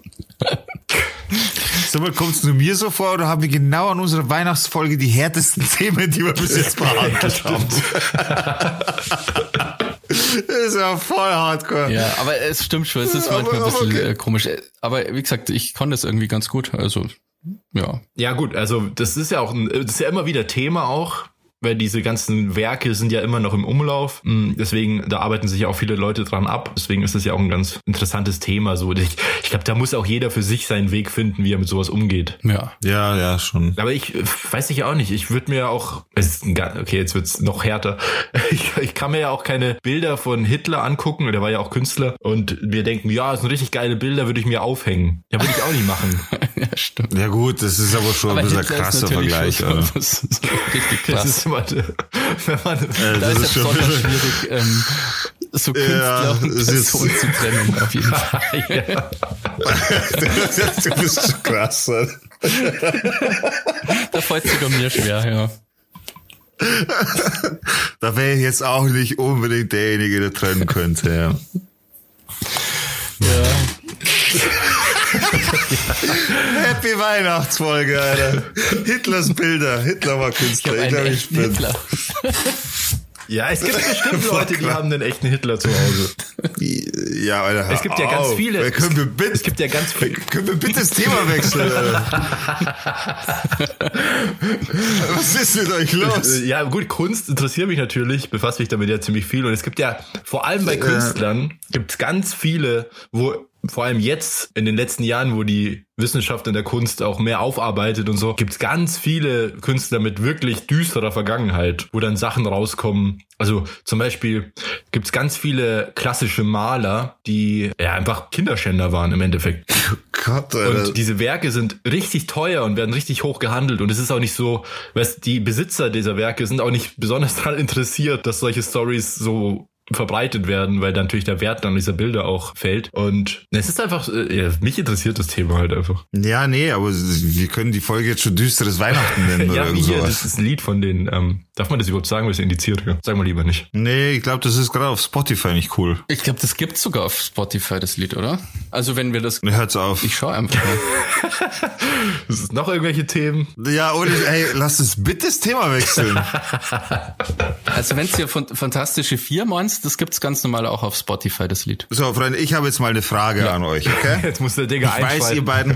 Sag mal, kommst du mir so vor oder haben wir genau an unserer Weihnachtsfolge die härtesten (laughs) Themen, die wir bis jetzt (laughs) behandelt haben? Das ist ja voll hardcore. Ja, aber es stimmt schon, es ist Aber- manchmal ein bisschen okay. äh, komisch. Aber wie gesagt, ich konnte es irgendwie ganz gut. Also, ja. Ja, gut, also das ist ja auch ein, das ist ja immer wieder Thema auch. Weil diese ganzen Werke sind ja immer noch im Umlauf. Mm, Deswegen, da arbeiten sich ja auch viele Leute dran ab. Deswegen ist das ja auch ein ganz interessantes Thema. So, ich, ich glaube, da muss auch jeder für sich seinen Weg finden, wie er mit sowas umgeht. Ja. Ja, ja, schon. Aber ich weiß ich auch nicht. Ich würde mir auch, es ist ein, ga- okay, jetzt wird's noch härter. (laughs) Ich, ich kann mir ja auch keine Bilder von Hitler angucken. Der war ja auch Künstler. Und wir denken, ja, das sind richtig geile Bilder, würde ich mir aufhängen. Ja, würde ich auch nicht machen. (laughs) ja, stimmt. Ja gut, das ist aber schon ein bisschen ein Hitler ist krasser Vergleich. schon Oder? so, (laughs) das ist so richtig Das krass. Immer, wenn man, Äh, da das ist ist ja schon besonders (laughs) schwierig, ähm, so Künstler Ja, und ist- Person zu trennen, auf jeden Fall. (laughs) du bist schon krass. Alter. Da fällt sogar mir schwer, ja. Da wäre ich jetzt auch nicht unbedingt derjenige, der trennen könnte. Ja. Ja, (laughs) Happy Weihnachtsfolge, Alter. Hitlers Bilder. Hitler war Künstler. Ich glaube, ich bin. Hitler. (laughs) ja, es gibt bestimmt Leute, die haben einen echten Hitler zu Hause. Ja, Alter. Es gibt ja ganz auf. viele. Können wir bitte, Es gibt ja ganz viele. können wir bitte das Thema wechseln, Alter? (laughs) Was ist mit euch los? Ja, gut, Kunst interessiert mich natürlich, befasse mich damit ja ziemlich viel. Und es gibt ja, vor allem bei Künstlern, gibt es ganz viele, wo vor allem jetzt in den letzten Jahren, wo die Wissenschaft in der Kunst auch mehr aufarbeitet und so, gibt's ganz viele Künstler mit wirklich düsterer Vergangenheit, wo dann Sachen rauskommen. Also zum Beispiel gibt's ganz viele klassische Maler, die ja einfach Kinderschänder waren im Endeffekt. Gott, Alter. Und diese Werke sind richtig teuer und werden richtig hoch gehandelt. Und es ist auch nicht so, weißt, die Besitzer dieser Werke sind auch nicht besonders daran interessiert, dass solche Stories so verbreitet werden, weil dann natürlich der Wert dann dieser Bilder auch fällt. Und es ist einfach, äh, ja, mich interessiert das Thema halt einfach. Ja, nee, aber wir können die Folge jetzt schon düsteres Weihnachten nennen (laughs) ja, oder hier, sowas. das ist ein Lied von den, ähm, darf man das überhaupt sagen, was indiziert? Ja. Sagen wir lieber nicht. Nee, ich glaube, das ist gerade auf Spotify nicht cool. Ich glaube, das gibt's sogar auf Spotify, das Lied, oder? Also wenn wir das... Hört's auf. Ich schaue einfach mal. das (laughs) ist noch irgendwelche Themen? Ja, oder, ey, lass uns bitte das Thema wechseln. (laughs) also wenn es hier Fantastische Vier meinst, das gibt's ganz normal auch auf Spotify, das Lied. So, Freunde, ich habe jetzt mal eine Frage ja. an euch, okay? (laughs) Jetzt muss der Digga Ich weiß, ihr beiden,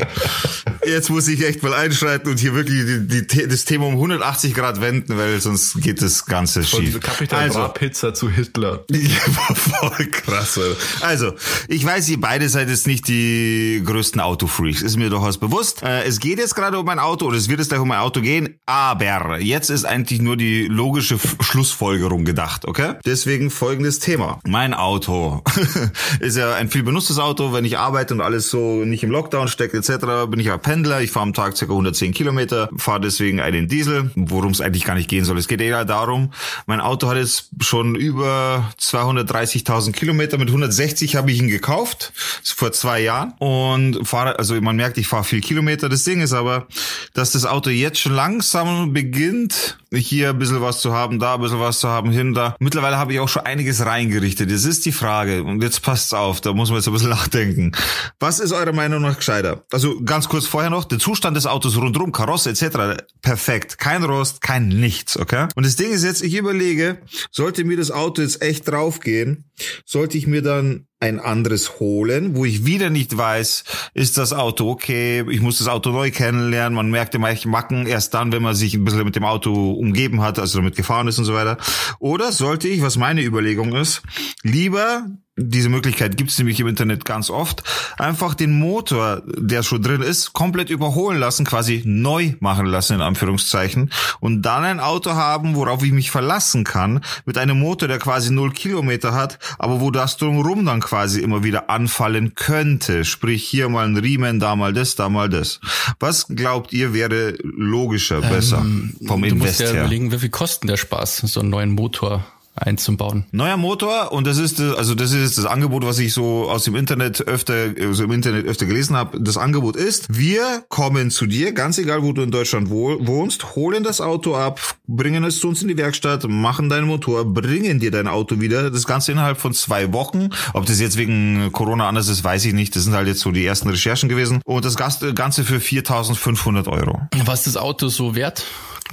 jetzt muss ich echt mal einschreiten und hier wirklich die, die, das Thema um 180 Grad wenden, weil sonst geht das Ganze Von schief. Kapital also, Pizza zu Hitler. (laughs) Voll krass. Alter. Also, ich weiß, ihr beide seid jetzt nicht die größten Autofreaks, ist mir durchaus bewusst. Äh, es geht jetzt gerade um ein Auto oder es wird jetzt gleich um ein Auto gehen, aber jetzt ist eigentlich nur die logische Schlussfolgerung gedacht, okay? Deswegen folgendes Thema. Mein Auto (laughs) ist ja ein viel benutztes Auto, wenn ich arbeite und alles so nicht im Lockdown steckt etc., bin ich ja Pendler, ich fahre am Tag ca. 110 Kilometer, fahre deswegen einen Diesel, worum es eigentlich gar nicht gehen soll. Es geht eher darum, mein Auto hat jetzt schon über 230.000 Kilometer, mit 160 habe ich ihn gekauft, vor zwei Jahren und fahre, also man merkt, ich fahre viel Kilometer. Das Ding ist aber, dass das Auto jetzt schon langsam beginnt, hier ein bisschen was zu haben, da ein bisschen was zu haben, hin, da. Mittlerweile habe ich auch schon einiges reingerichtet. Jetzt ist die Frage, und jetzt passt's auf, da muss man jetzt ein bisschen (laughs) nachdenken. Was ist eurer Meinung nach gescheiter? Also ganz kurz vorher noch, der Zustand des Autos rundrum, Karosse etc., perfekt. Kein Rost, kein nichts, okay? Und das Ding ist jetzt, ich überlege, sollte mir das Auto jetzt echt draufgehen, sollte ich mir dann ein anderes holen, wo ich wieder nicht weiß, ist das Auto okay, ich muss das Auto neu kennenlernen, man merkt immer echt Macken erst dann, wenn man sich ein bisschen mit dem Auto umgeben hat, also damit gefahren ist und so weiter. Oder sollte ich, was meine Überlegung ist, lieber diese Möglichkeit gibt es nämlich im Internet ganz oft, einfach den Motor, der schon drin ist, komplett überholen lassen, quasi neu machen lassen, in Anführungszeichen, und dann ein Auto haben, worauf ich mich verlassen kann, mit einem Motor, der quasi null Kilometer hat, aber wo das drumherum dann quasi immer wieder anfallen könnte. Sprich, hier mal ein Riemen, da mal das, da mal das. Was glaubt ihr wäre logischer, besser ähm, vom Invest her? Du musst ja überlegen, wie viel kosten der Spaß, so einen neuen Motor einzubauen. Neuer Motor und das ist also das ist das Angebot, was ich so aus dem Internet öfter also im Internet öfter gelesen habe. Das Angebot ist: Wir kommen zu dir, ganz egal, wo du in Deutschland wohnst, holen das Auto ab, bringen es zu uns in die Werkstatt, machen deinen Motor, bringen dir dein Auto wieder. Das Ganze innerhalb von zwei Wochen. Ob das jetzt wegen Corona anders ist, weiß ich nicht. Das sind halt jetzt so die ersten Recherchen gewesen. Und das Ganze für 4.500 Euro. Was ist das Auto so wert?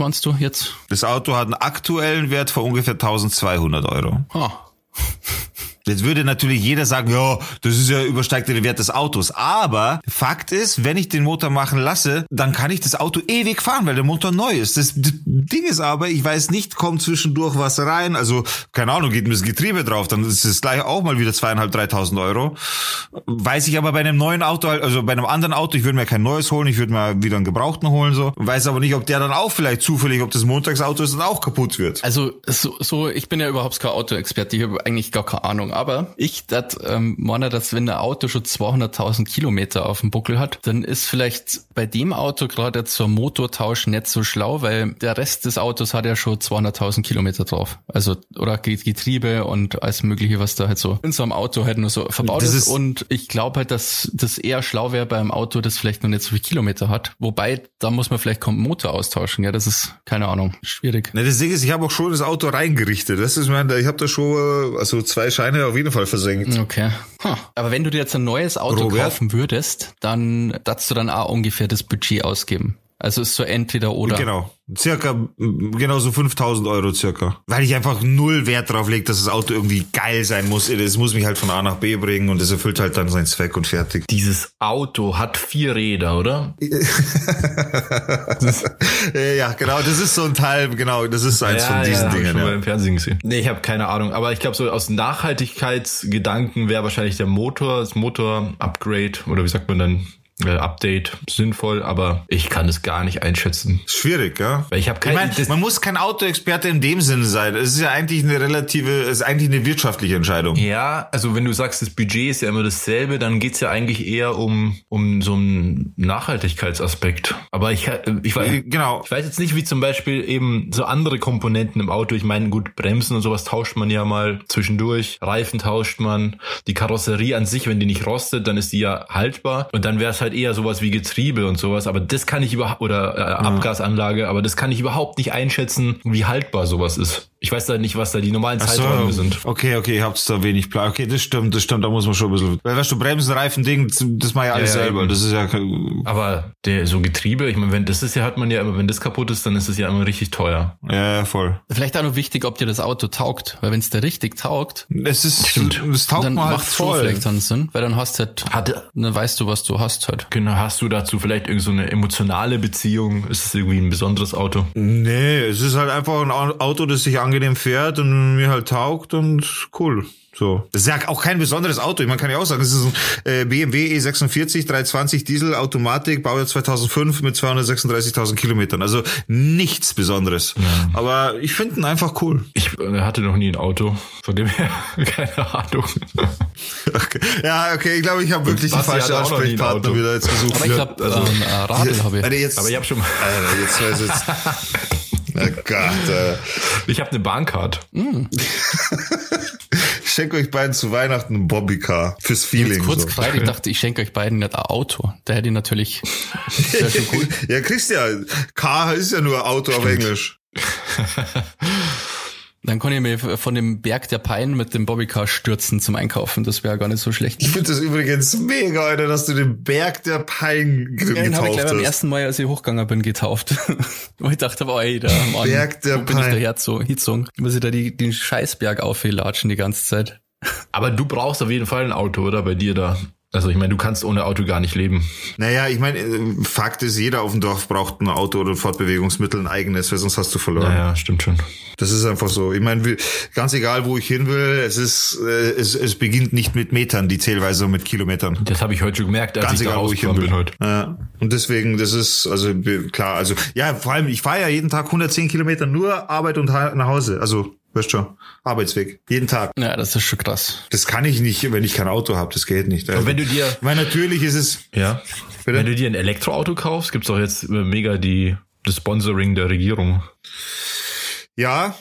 Meinst du jetzt? Das Auto hat einen aktuellen Wert von ungefähr 1200 Euro. Oh. Jetzt würde natürlich jeder sagen, ja, das ist ja übersteigt den Wert des Autos. Aber Fakt ist, wenn ich den Motor machen lasse, dann kann ich das Auto ewig fahren, weil der Motor neu ist. Das Ding ist aber, ich weiß nicht, kommt zwischendurch was rein. Also, keine Ahnung, geht mir das Getriebe drauf, dann ist es gleich auch mal wieder zweieinhalb, dreitausend Euro. Weiß ich aber bei einem neuen Auto, also bei einem anderen Auto, ich würde mir kein neues holen, ich würde mir wieder einen gebrauchten holen, so. Weiß aber nicht, ob der dann auch vielleicht zufällig, ob das Montagsauto ist, dann auch kaputt wird. Also, so, so ich bin ja überhaupt kein Autoexperte, ich habe eigentlich gar keine Ahnung aber ich dat, ähm, meine, dass wenn ein Auto schon 200.000 Kilometer auf dem Buckel hat, dann ist vielleicht bei dem Auto gerade zur Motortausch nicht so schlau, weil der Rest des Autos hat ja schon 200.000 Kilometer drauf. Also, oder Getriebe und alles mögliche, was da halt so in so einem Auto halt nur so verbaut ist. ist. Und ich glaube halt, dass das eher schlau wäre beim Auto, das vielleicht noch nicht so viel Kilometer hat. Wobei, da muss man vielleicht kommt Motor austauschen. Ja, das ist, keine Ahnung, schwierig. Na, das Ding ist, ich habe auch schon das Auto reingerichtet. Das ist, mein, ich habe da schon, also zwei Scheine auf jeden Fall versenkt. Okay. Huh. Aber wenn du dir jetzt ein neues Auto Robert? kaufen würdest, dann darfst du dann auch ungefähr das Budget ausgeben. Also ist so entweder oder. Genau. Circa, genau so 5000 Euro circa. Weil ich einfach null Wert drauf lege, dass das Auto irgendwie geil sein muss. Es muss mich halt von A nach B bringen und es erfüllt halt dann seinen Zweck und fertig. Dieses Auto hat vier Räder, oder? (laughs) ja, genau. Das ist so ein Teil, genau. Das ist eins ja, von diesen ja, Dingen. Ich schon ja. mal im Fernsehen gesehen. Nee, ich habe keine Ahnung. Aber ich glaube, so aus Nachhaltigkeitsgedanken wäre wahrscheinlich der Motor, das Motor-Upgrade oder wie sagt man dann? Äh, Update sinnvoll, aber ich kann es gar nicht einschätzen. Schwierig, ja. Weil ich habe kein, Ich meine, das- man muss kein Autoexperte in dem Sinne sein. Es ist ja eigentlich eine relative, es ist eigentlich eine wirtschaftliche Entscheidung. Ja, also wenn du sagst, das Budget ist ja immer dasselbe, dann geht's ja eigentlich eher um, um so einen Nachhaltigkeitsaspekt. Aber ich, ich, weiß, Äh, Genau. ich weiß jetzt nicht, wie zum Beispiel eben so andere Komponenten im Auto. Ich meine, gut, Bremsen und sowas tauscht man ja mal zwischendurch. Reifen tauscht man. Die Karosserie an sich, wenn die nicht rostet, dann ist die ja haltbar. Und dann wäre es halt eher sowas wie Getriebe und sowas. Aber das kann ich überhaupt, oder äh, Abgasanlage, aber das kann ich überhaupt nicht einschätzen, wie haltbar sowas ist. Ich weiß da nicht, was da die normalen so, Zeiträume sind. Okay, okay, ihr habt da wenig Plan. Okay, das stimmt, das stimmt, da muss man schon ein bisschen. Weil weißt du, Bremsen, Reifen, Ding, das- mache ich alles Ja, ja, selber. eben. Das ist ja kein- Aber der so Getriebe, ich meine, wenn das ist ja, hat man ja immer, wenn das kaputt ist, dann ist es ja immer richtig teuer. ja, ja, voll. Vielleicht auch noch wichtig, ob dir das Auto taugt, weil wenn es dir richtig taugt, Es ist, Stimmt. es taugt dann halt macht voll. vielleicht dann Sinn, weil dann hast du halt, Hatte, dann weißt du, was du hast halt. genau, hast du dazu vielleicht irgend so eine emotionale Beziehung? Ist es irgendwie ein besonderes Auto? Nee, es ist halt einfach ein Au- Auto, das sich angenehm fährt und mir halt taugt und cool. So. Das ist ja auch kein besonderes Auto. Man kann ja auch sagen, es ist ein BMW E46 320 Diesel Automatik, Baujahr 2005 mit 236.000 Kilometern. Also nichts Besonderes. Aber ich finde ihn einfach cool. Ich äh, hatte noch nie ein Auto, von dem her (laughs) keine Ahnung. Okay. Ja, okay, ich glaube, ich habe wirklich die Basti falsche hatte auch noch nie ein Ansprechpartner wieder jetzt gesucht. Aber ich glaube, also- ähm, äh, Radl habe ich. Jetzt, Aber ich habe schon mal, Alter, jetzt weiß ich jetzt. (laughs) Oh Gott, äh. ich habe eine Bahncard. (laughs) Ich schenke euch beiden zu Weihnachten ein Bobbycar fürs Feeling. Jetzt kurz so. gefreut, ich dachte, ich schenke euch beiden nicht ein Auto. Da hätte ich natürlich, schon cool. (laughs) ja, kriegst ja. Car ist ja nur Auto auf Englisch. (laughs) Dann kann ich mir von dem Berg der Pein mit dem Bobbycar stürzen zum Einkaufen. Das wäre gar nicht so schlecht. Ich finde das übrigens mega, Alter, dass du den Berg der Pein Ja, den habe ich getauft gleich beim hast. ersten Mal, als ich hochgegangen bin, getauft. (laughs) Weil ich dachte, boah, ey, da Mann, Berg der wo bin ich Pein. daher so hinzogen? Muss ich da die, den Scheißberg auflatschen die ganze Zeit. Aber du brauchst auf jeden Fall ein Auto, oder? Bei dir da. Also ich meine, du kannst ohne Auto gar nicht leben. Naja, ich meine, äh, Fakt ist, jeder auf dem Dorf braucht ein Auto oder ein Fortbewegungsmittel, ein eigenes, weil sonst hast du verloren. Naja, stimmt schon. Das ist einfach so. Ich meine, ganz egal, wo ich hin will, es ist, äh, es, es beginnt nicht mit Metern, die Zählweise mit Kilometern. Das habe ich heute schon gemerkt, als Ganz ich da egal, wo ich hin bin heute. Ja. Und deswegen, das ist, also klar, also ja, vor allem, ich fahre ja jeden Tag 110 Kilometer nur Arbeit und nach Hause. Also, weißt schon, Arbeitsweg. Jeden Tag. Ja, das ist schon krass. Das kann ich nicht, wenn ich kein Auto habe. Das geht nicht. Also, Und wenn du dir, weil natürlich ist es. ja, Bitte? wenn du dir ein Elektroauto kaufst, gibt's doch jetzt mega die das Sponsoring der Regierung. Ja.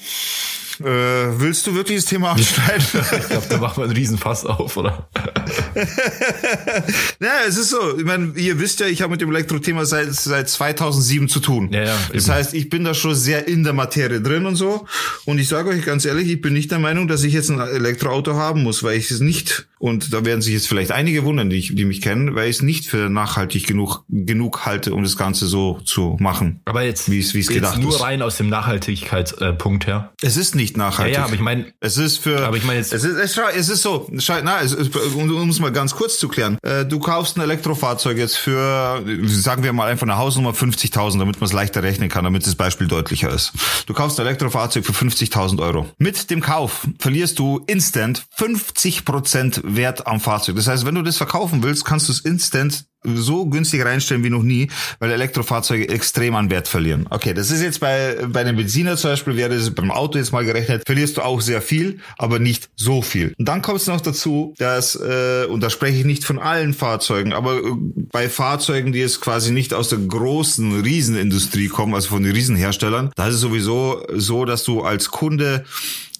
Äh, willst du wirklich das Thema (laughs) anschneiden? Ich glaube, da macht man einen Riesenfass auf, oder? (laughs) (laughs) ja, es ist so. Ich meine, ihr wisst ja, ich habe mit dem Elektrothema seit seit 2007 zu tun. Ja, ja, das eben. heißt, ich bin da schon sehr in der Materie drin und so. Und ich sage euch ganz ehrlich, ich bin nicht der Meinung, dass ich jetzt ein Elektroauto haben muss, weil ich es nicht. Und da werden sich jetzt vielleicht einige wundern, die, ich, die mich kennen, weil ich es nicht für nachhaltig genug genug halte, um das Ganze so zu machen. Aber jetzt, Wie es- gedacht nur ist. rein aus dem Nachhaltigkeitspunkt her. Es ist nicht Ja, nachhaltig. ja, aber ich meine, Es ist für. Aber ich meine jetzt- Es ist, es, es ist so. Na, es, ist, um um es mal ganz kurz zu klären. Äh, du kaufst ein Elektrofahrzeug jetzt für, sagen wir mal einfach eine Hausnummer 50.000, damit man es leichter rechnen kann, damit das Beispiel deutlicher ist. Du kaufst ein Elektrofahrzeug für 50.000 Euro. Mit dem Kauf verlierst du instant 50% Wert am Fahrzeug. Das heißt, wenn du das verkaufen willst, kannst du es instant so günstig reinstellen wie noch nie, weil Elektrofahrzeuge extrem an Wert verlieren. Okay, das ist jetzt bei, bei einem Benziner zum Beispiel, wäre das beim Auto jetzt mal gerechnet, verlierst du auch sehr viel, aber nicht so viel. Und dann kommt es noch dazu, dass, äh, und da spreche ich nicht von allen Fahrzeugen, aber äh, bei Fahrzeugen, die jetzt quasi nicht aus der großen Riesenindustrie kommen, also von den Riesenherstellern, da ist es sowieso so, dass du als Kunde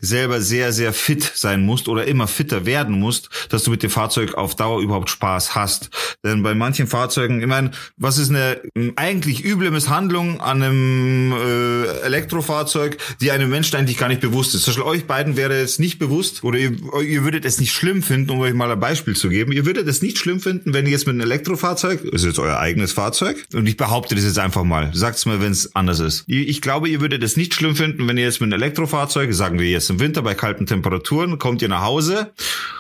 selber sehr, sehr fit sein musst oder immer fitter werden musst, dass du mit dem Fahrzeug auf Dauer überhaupt Spaß hast. Denn bei manchen Fahrzeugen, ich meine, was ist eine eigentlich üble Misshandlung an einem äh, Elektrofahrzeug, die einem Menschen eigentlich gar nicht bewusst ist? Zum Beispiel euch beiden wäre jetzt nicht bewusst oder ihr, ihr würdet es nicht schlimm finden, um euch mal ein Beispiel zu geben. Ihr würdet es nicht schlimm finden, wenn ihr jetzt mit einem Elektrofahrzeug, ist jetzt euer eigenes Fahrzeug, und ich behaupte das jetzt einfach mal, sagt's mir, wenn es anders ist. Ich glaube, ihr würdet es nicht schlimm finden, wenn ihr jetzt mit einem Elektrofahrzeug, sagen wir jetzt im Winter bei kalten Temperaturen, kommt ihr nach Hause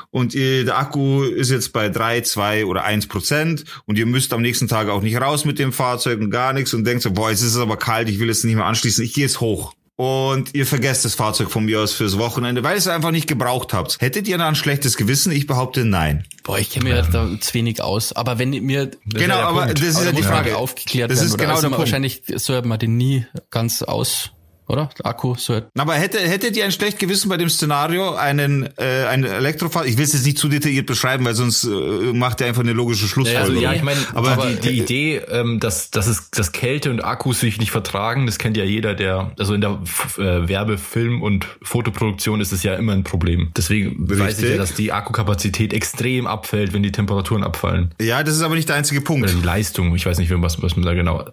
und ihr, der Akku ist jetzt bei drei, zwei oder eins Prozent und ihr müsst am nächsten Tag auch nicht raus mit dem Fahrzeug und gar nichts und denkt so, boah, es ist aber kalt, ich will es nicht mehr anschließen, ich gehe jetzt hoch und ihr vergesst das Fahrzeug von mir aus fürs Wochenende, weil ihr es einfach nicht gebraucht habt. Hättet ihr da ein schlechtes Gewissen? Ich behaupte nein. Boah, ich kenne mir ähm. da zu wenig aus. Aber wenn mir genau, aber Punkt. das ist ja die Frage aufgeklärt das werden, ist genau der Punkt. wahrscheinlich soll man den nie ganz aus oder? Der Akku so. Aber hätte, hättet ihr ein schlecht Gewissen bei dem Szenario, einen, äh, ein Elektrofahrzeug, ich will es jetzt nicht zu detailliert beschreiben, weil sonst äh, macht er einfach eine logische Schlussfolgerung. Ja, also, ja ich meine, aber, aber, die, die Idee, ähm, dass, dass, es, dass Kälte und Akkus sich nicht vertragen, das kennt ja jeder, der, also in der äh, Werbe-, Film- und Fotoproduktion ist es ja immer ein Problem. Deswegen Richtig. weiß ich ja, dass die Akkukapazität extrem abfällt, wenn die Temperaturen abfallen. Ja, das ist aber nicht der einzige Punkt. Oder die Leistung, ich weiß nicht, was, was man da genau.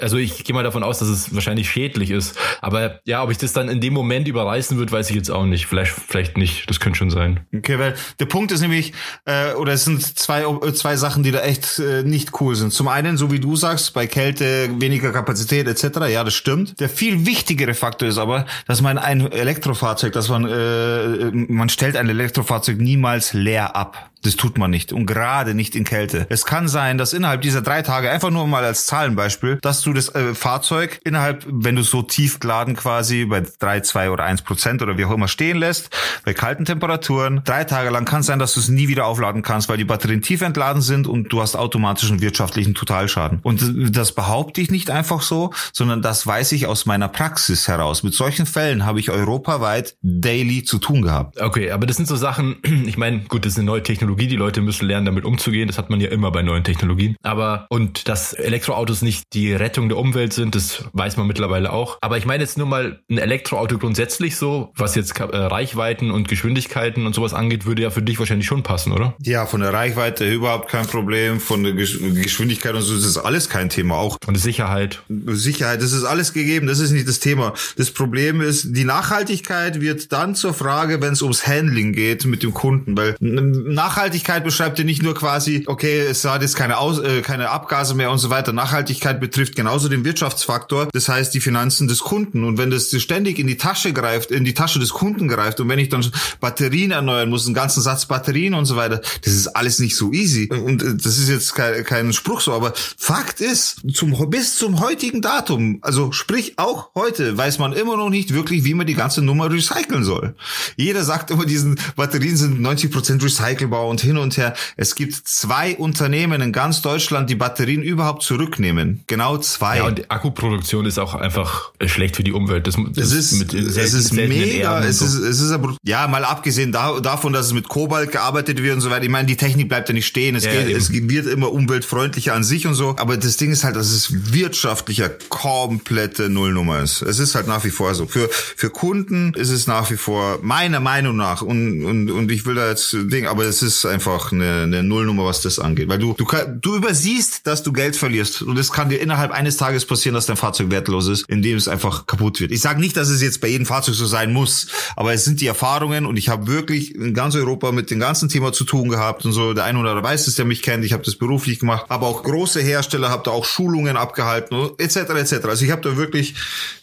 Also ich gehe mal davon aus, dass es wahrscheinlich schädlich ist. Aber ja, ob ich das dann in dem Moment überreißen wird, weiß ich jetzt auch nicht. Vielleicht, vielleicht nicht. Das könnte schon sein. Okay, weil der Punkt ist nämlich, äh, oder es sind zwei, äh, zwei Sachen, die da echt äh, nicht cool sind. Zum einen, so wie du sagst, bei Kälte weniger Kapazität etc. Ja, das stimmt. Der viel wichtigere Faktor ist aber, dass man ein Elektrofahrzeug, dass man, äh, man stellt ein Elektrofahrzeug niemals leer ab. Das tut man nicht und gerade nicht in Kälte. Es kann sein, dass innerhalb dieser drei Tage, einfach nur mal als Zahlenbeispiel, dass du das äh, Fahrzeug innerhalb, wenn du so tief geladen quasi bei drei, zwei oder eins Prozent oder wie auch immer stehen lässt, bei kalten Temperaturen, drei Tage lang kann es sein, dass du es nie wieder aufladen kannst, weil die Batterien tief entladen sind und du hast automatischen wirtschaftlichen Totalschaden. Und das behaupte ich nicht einfach so, sondern das weiß ich aus meiner Praxis heraus. Mit solchen Fällen habe ich europaweit daily zu tun gehabt. Okay, aber das sind so Sachen, (clears throat) ich meine, gut, das ist eine neue Technologie Technologie. Die Leute müssen lernen, damit umzugehen. Das hat man ja immer bei neuen Technologien. Aber, und dass Elektroautos nicht die Rettung der Umwelt sind, das weiß man mittlerweile auch. Aber ich meine jetzt nur mal ein Elektroauto grundsätzlich so, was jetzt äh, Reichweiten und Geschwindigkeiten und sowas angeht, würde ja für dich wahrscheinlich schon passen, oder? Ja, von der Reichweite überhaupt kein Problem. Von der Geschwindigkeit und so das ist alles kein Thema. Auch. Und Sicherheit. Sicherheit, das ist alles gegeben. Das ist nicht das Thema. Das Problem ist, die Nachhaltigkeit wird dann zur Frage, wenn es ums Handling geht mit dem Kunden, weil Nachhaltigkeit Nachhaltigkeit beschreibt ja nicht nur quasi, okay, es hat jetzt keine, Aus, äh, keine Abgase mehr und so weiter. Nachhaltigkeit betrifft genauso den Wirtschaftsfaktor, das heißt die Finanzen des Kunden. Und wenn das ständig in die Tasche greift, in die Tasche des Kunden greift und wenn ich dann Batterien erneuern muss, einen ganzen Satz Batterien und so weiter, das ist alles nicht so easy. Und äh, das ist jetzt kein, kein Spruch so, aber Fakt ist, zum, bis zum heutigen Datum, also sprich auch heute, weiß man immer noch nicht wirklich, wie man die ganze Nummer recyceln soll. Jeder sagt immer, diesen Batterien sind 90 Prozent recycelbar und hin und her. Es gibt zwei Unternehmen in ganz Deutschland, die Batterien überhaupt zurücknehmen. Genau zwei. Ja, und die Akkuproduktion ist auch einfach schlecht für die Umwelt. Das, das es ist, es ist mega. Es so. ist, es ist aber, ja, mal abgesehen da, davon, dass es mit Kobalt gearbeitet wird und so weiter. Ich meine, die Technik bleibt ja nicht stehen. Es, ja, geht, es wird immer umweltfreundlicher an sich und so. Aber das Ding ist halt, dass es wirtschaftlicher komplette Nullnummer ist. Es ist halt nach wie vor so. Für, für Kunden ist es nach wie vor meiner Meinung nach und, und, und ich will da jetzt Ding, aber es ist ist einfach eine, eine Nullnummer, was das angeht. Weil du, du, du übersiehst, dass du Geld verlierst. Und es kann dir innerhalb eines Tages passieren, dass dein Fahrzeug wertlos ist, indem es einfach kaputt wird. Ich sage nicht, dass es jetzt bei jedem Fahrzeug so sein muss, aber es sind die Erfahrungen und ich habe wirklich in ganz Europa mit dem ganzen Thema zu tun gehabt und so. Der eine oder andere weiß es, der mich kennt. Ich habe das beruflich gemacht, aber auch große Hersteller, habe da auch Schulungen abgehalten, etc. etc. Also ich habe da wirklich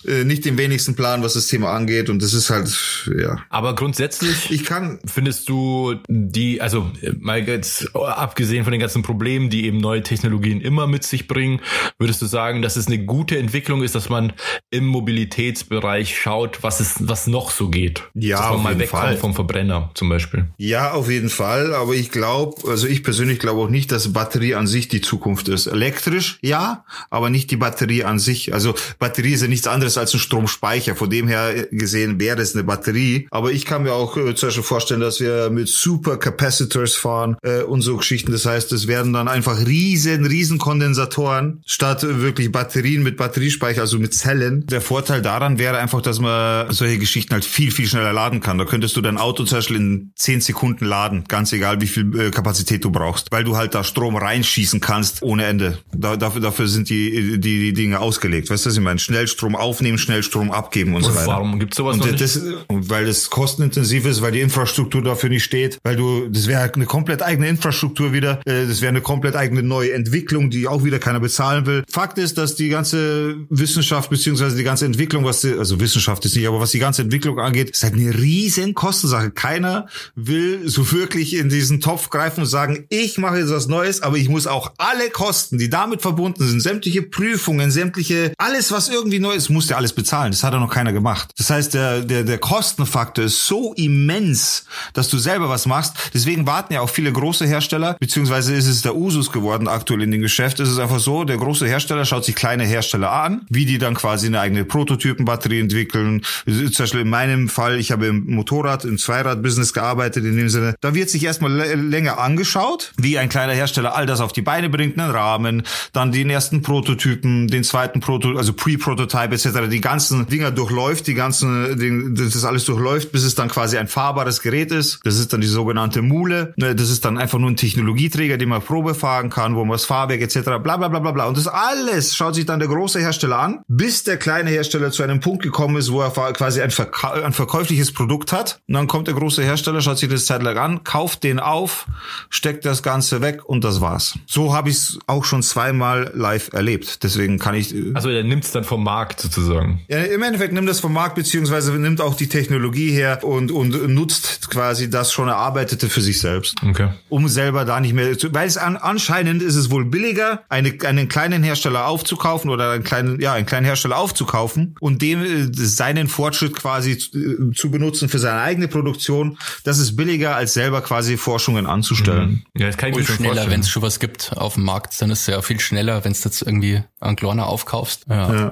äh, nicht den wenigsten Plan, was das Thema angeht und das ist halt ja. Aber grundsätzlich, ich kann, findest du die, also mal jetzt abgesehen von den ganzen Problemen, die eben neue Technologien immer mit sich bringen, würdest du sagen, dass es eine gute Entwicklung ist, dass man im Mobilitätsbereich schaut, was es, was noch so geht? Ja, dass man mal wegkommt Fall. vom Verbrenner zum Beispiel. Ja, auf jeden Fall. Aber ich glaube, also ich persönlich glaube auch nicht, dass Batterie an sich die Zukunft ist. Elektrisch, ja, aber nicht die Batterie an sich. Also Batterie ist ja nichts anderes als ein Stromspeicher. Von dem her gesehen wäre es eine Batterie. Aber ich kann mir auch äh, zum Beispiel vorstellen, dass wir mit Super Capacitor Collectors fahren äh, und so Geschichten. Das heißt, es werden dann einfach riesen, riesen Kondensatoren statt wirklich Batterien mit Batteriespeicher, also mit Zellen. Der Vorteil daran wäre einfach, dass man solche Geschichten halt viel, viel schneller laden kann. Da könntest du dein Auto zum Beispiel in zehn Sekunden laden, ganz egal wie viel äh, Kapazität du brauchst, weil du halt da Strom reinschießen kannst ohne Ende. Da, dafür, dafür sind die, die, die Dinge ausgelegt. Weißt du, was ich meine? Schnellstrom aufnehmen, Schnellstrom abgeben und, und so weiter. Warum gibt's sowas und noch das, nicht? Weil das kostenintensiv ist, weil die Infrastruktur dafür nicht steht, weil du, das wäre eine komplett eigene Infrastruktur wieder, äh, das wäre eine komplett eigene neue Entwicklung, die auch wieder keiner bezahlen will. Fakt ist, dass die ganze Wissenschaft beziehungsweise die ganze Entwicklung, was die, also Wissenschaft ist nicht, aber was die ganze Entwicklung angeht, ist halt eine riesen Kostensache. Keiner will so wirklich in diesen Topf greifen und sagen, ich mache jetzt was Neues, aber ich muss auch alle Kosten, die damit verbunden sind, sämtliche Prüfungen, sämtliche, alles, was irgendwie neu ist, muss der alles bezahlen. Das hat ja noch keiner gemacht. Das heißt, der, der, der Kostenfaktor ist so immens, dass du selber was machst. Deswegen warten ja auch viele große Hersteller, beziehungsweise ist es der Usus geworden aktuell in dem Geschäft. Es ist einfach so, der große Hersteller schaut sich kleine Hersteller an, wie die dann quasi eine eigene Prototypenbatterie entwickeln. Zum Beispiel in meinem Fall, ich habe im Motorrad, im Zweirad-Business gearbeitet in dem Sinne. Da wird sich erstmal länger angeschaut, wie ein kleiner Hersteller all das auf die Beine bringt, einen Rahmen, dann den ersten Prototypen, den zweiten Prototyp, also Pre-Prototype etc., die ganzen Dinger durchläuft, die ganzen, das alles durchläuft, bis es dann quasi ein fahrbares Gerät ist. Das ist dann die sogenannte Mule. Ne, das ist dann einfach nur ein Technologieträger, den man Probe fahren kann, wo man das Fahrwerk etc. bla bla bla bla bla. Und das alles schaut sich dann der große Hersteller an, bis der kleine Hersteller zu einem Punkt gekommen ist, wo er quasi ein, Verka ein verkäufliches Produkt hat. Und dann kommt der große Hersteller, schaut sich das Zeit lang an, kauft den auf, steckt das Ganze weg und das war's. So habe ich es auch schon zweimal live erlebt. Deswegen kann ich. Also er nimmt es dann vom Markt sozusagen. Ja, im Endeffekt nimmt das vom Markt beziehungsweise nimmt auch die Technologie her und und nutzt quasi das schon erarbeitete für sich selbst. Okay. Um selber da nicht mehr zu, weil es an, anscheinend ist es wohl billiger, eine, einen kleinen Hersteller aufzukaufen oder einen kleinen, ja, einen kleinen Hersteller aufzukaufen und dem äh, seinen Fortschritt quasi zu, äh, zu benutzen für seine eigene Produktion. Das ist billiger als selber quasi Forschungen anzustellen. Mhm. Ja, das kann ich Und mir schon schneller, wenn es schon was gibt auf dem Markt, dann ist es ja viel schneller, wenn es jetzt irgendwie an Klarna aufkaufst. Ja. Ja.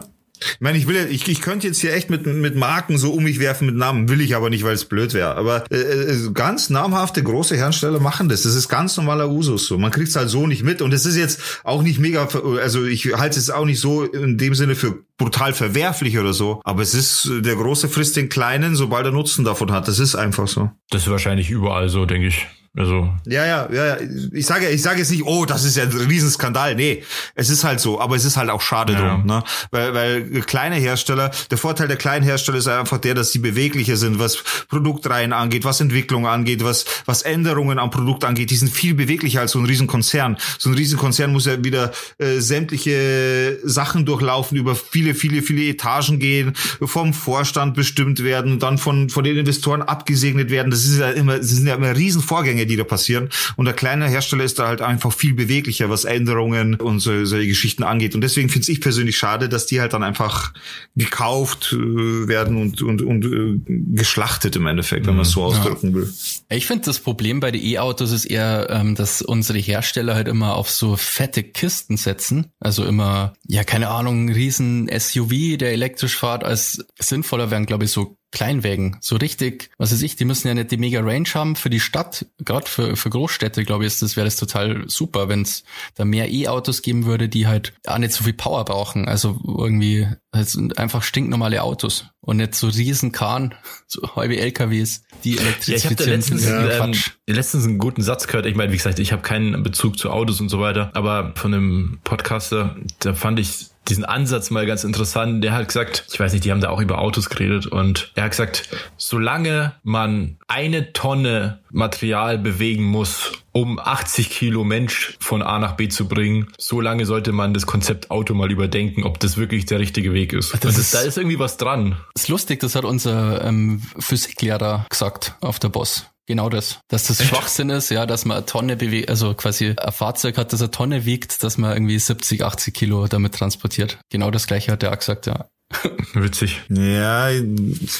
Ich meine, ich will ja, ich, ich könnte jetzt hier echt mit, mit Marken so um mich werfen mit Namen, will ich aber nicht, weil es blöd wäre. Aber äh, äh, ganz namhafte große Hersteller machen das. Das ist ganz normaler Usus so. Man kriegt es halt so nicht mit. Und es ist jetzt auch nicht mega, also ich halte es auch nicht so in dem Sinne für brutal verwerflich oder so. Aber es ist, der Große frisst den Kleinen, sobald er Nutzen davon hat. Das ist einfach so. Das ist wahrscheinlich überall so, denke ich. Also Ja, ja, ja, ja. Ich sage, ich sage jetzt nicht, oh, das ist ja ein Riesenskandal. Nee, es ist halt so, aber es ist halt auch schade Ja. drum, ne? Weil, weil kleine Hersteller, der Vorteil der kleinen Hersteller ist einfach der, dass sie beweglicher sind, was Produktreihen angeht, was Entwicklung angeht, was, was Änderungen am Produkt angeht. Die sind viel beweglicher als so ein Riesenkonzern. So ein Riesenkonzern muss ja wieder äh, sämtliche Sachen durchlaufen, über viele, viele, viele Etagen gehen, vom Vorstand bestimmt werden, dann von, von den Investoren abgesegnet werden. Das ist ja immer, das sind ja immer Riesenvorgänge, die da passieren. Und der kleine Hersteller ist da halt einfach viel beweglicher, was Änderungen und so, solche Geschichten angeht. Und deswegen finde ich persönlich schade, dass die halt dann einfach gekauft äh, werden und, und, und äh, geschlachtet im Endeffekt, wenn man es so ausdrücken will. Ich finde, das Problem bei den E-Autos ist eher, ähm, dass unsere Hersteller halt immer auf so fette Kisten setzen. Also immer, ja, keine Ahnung, ein riesen SUV, der elektrisch fährt, als sinnvoller wären, glaube ich, so Kleinwägen. So richtig, was weiß ich, die müssen ja nicht die mega Range haben für die Stadt. Gerade für, für Großstädte, glaube ich, ist das wäre das total super, wenn es da mehr E-Autos geben würde, die halt auch nicht so viel Power brauchen. Also irgendwie halt sind einfach stinknormale Autos und nicht so riesen Kahn, (laughs) so halbe LKWs, die Ja, ich letztens, Ja, ähm, letztens einen guten Satz gehört. Ich meine, wie gesagt, ich habe keinen Bezug zu Autos und so weiter, aber von einem Podcaster, da fand ich diesen Ansatz mal ganz interessant. Der hat gesagt, ich weiß nicht, die haben da auch über Autos geredet und er hat gesagt, solange man eine Tonne Material bewegen muss, um 80 Kilo Mensch von A nach B zu bringen, solange sollte man das Konzept Auto mal überdenken, ob das wirklich der richtige Weg ist. Das das, ist- da ist irgendwie was dran. ist lustig, das hat unser ähm, Physiklehrer gesagt auf der Boss. Genau das. Dass das Schwachsinn ist, ja, dass man eine Tonne bewegt, also quasi ein Fahrzeug hat, das eine Tonne wiegt, dass man irgendwie 70, 80 Kilo damit transportiert. Genau das gleiche hat er auch gesagt, ja. (laughs) Witzig. Ja,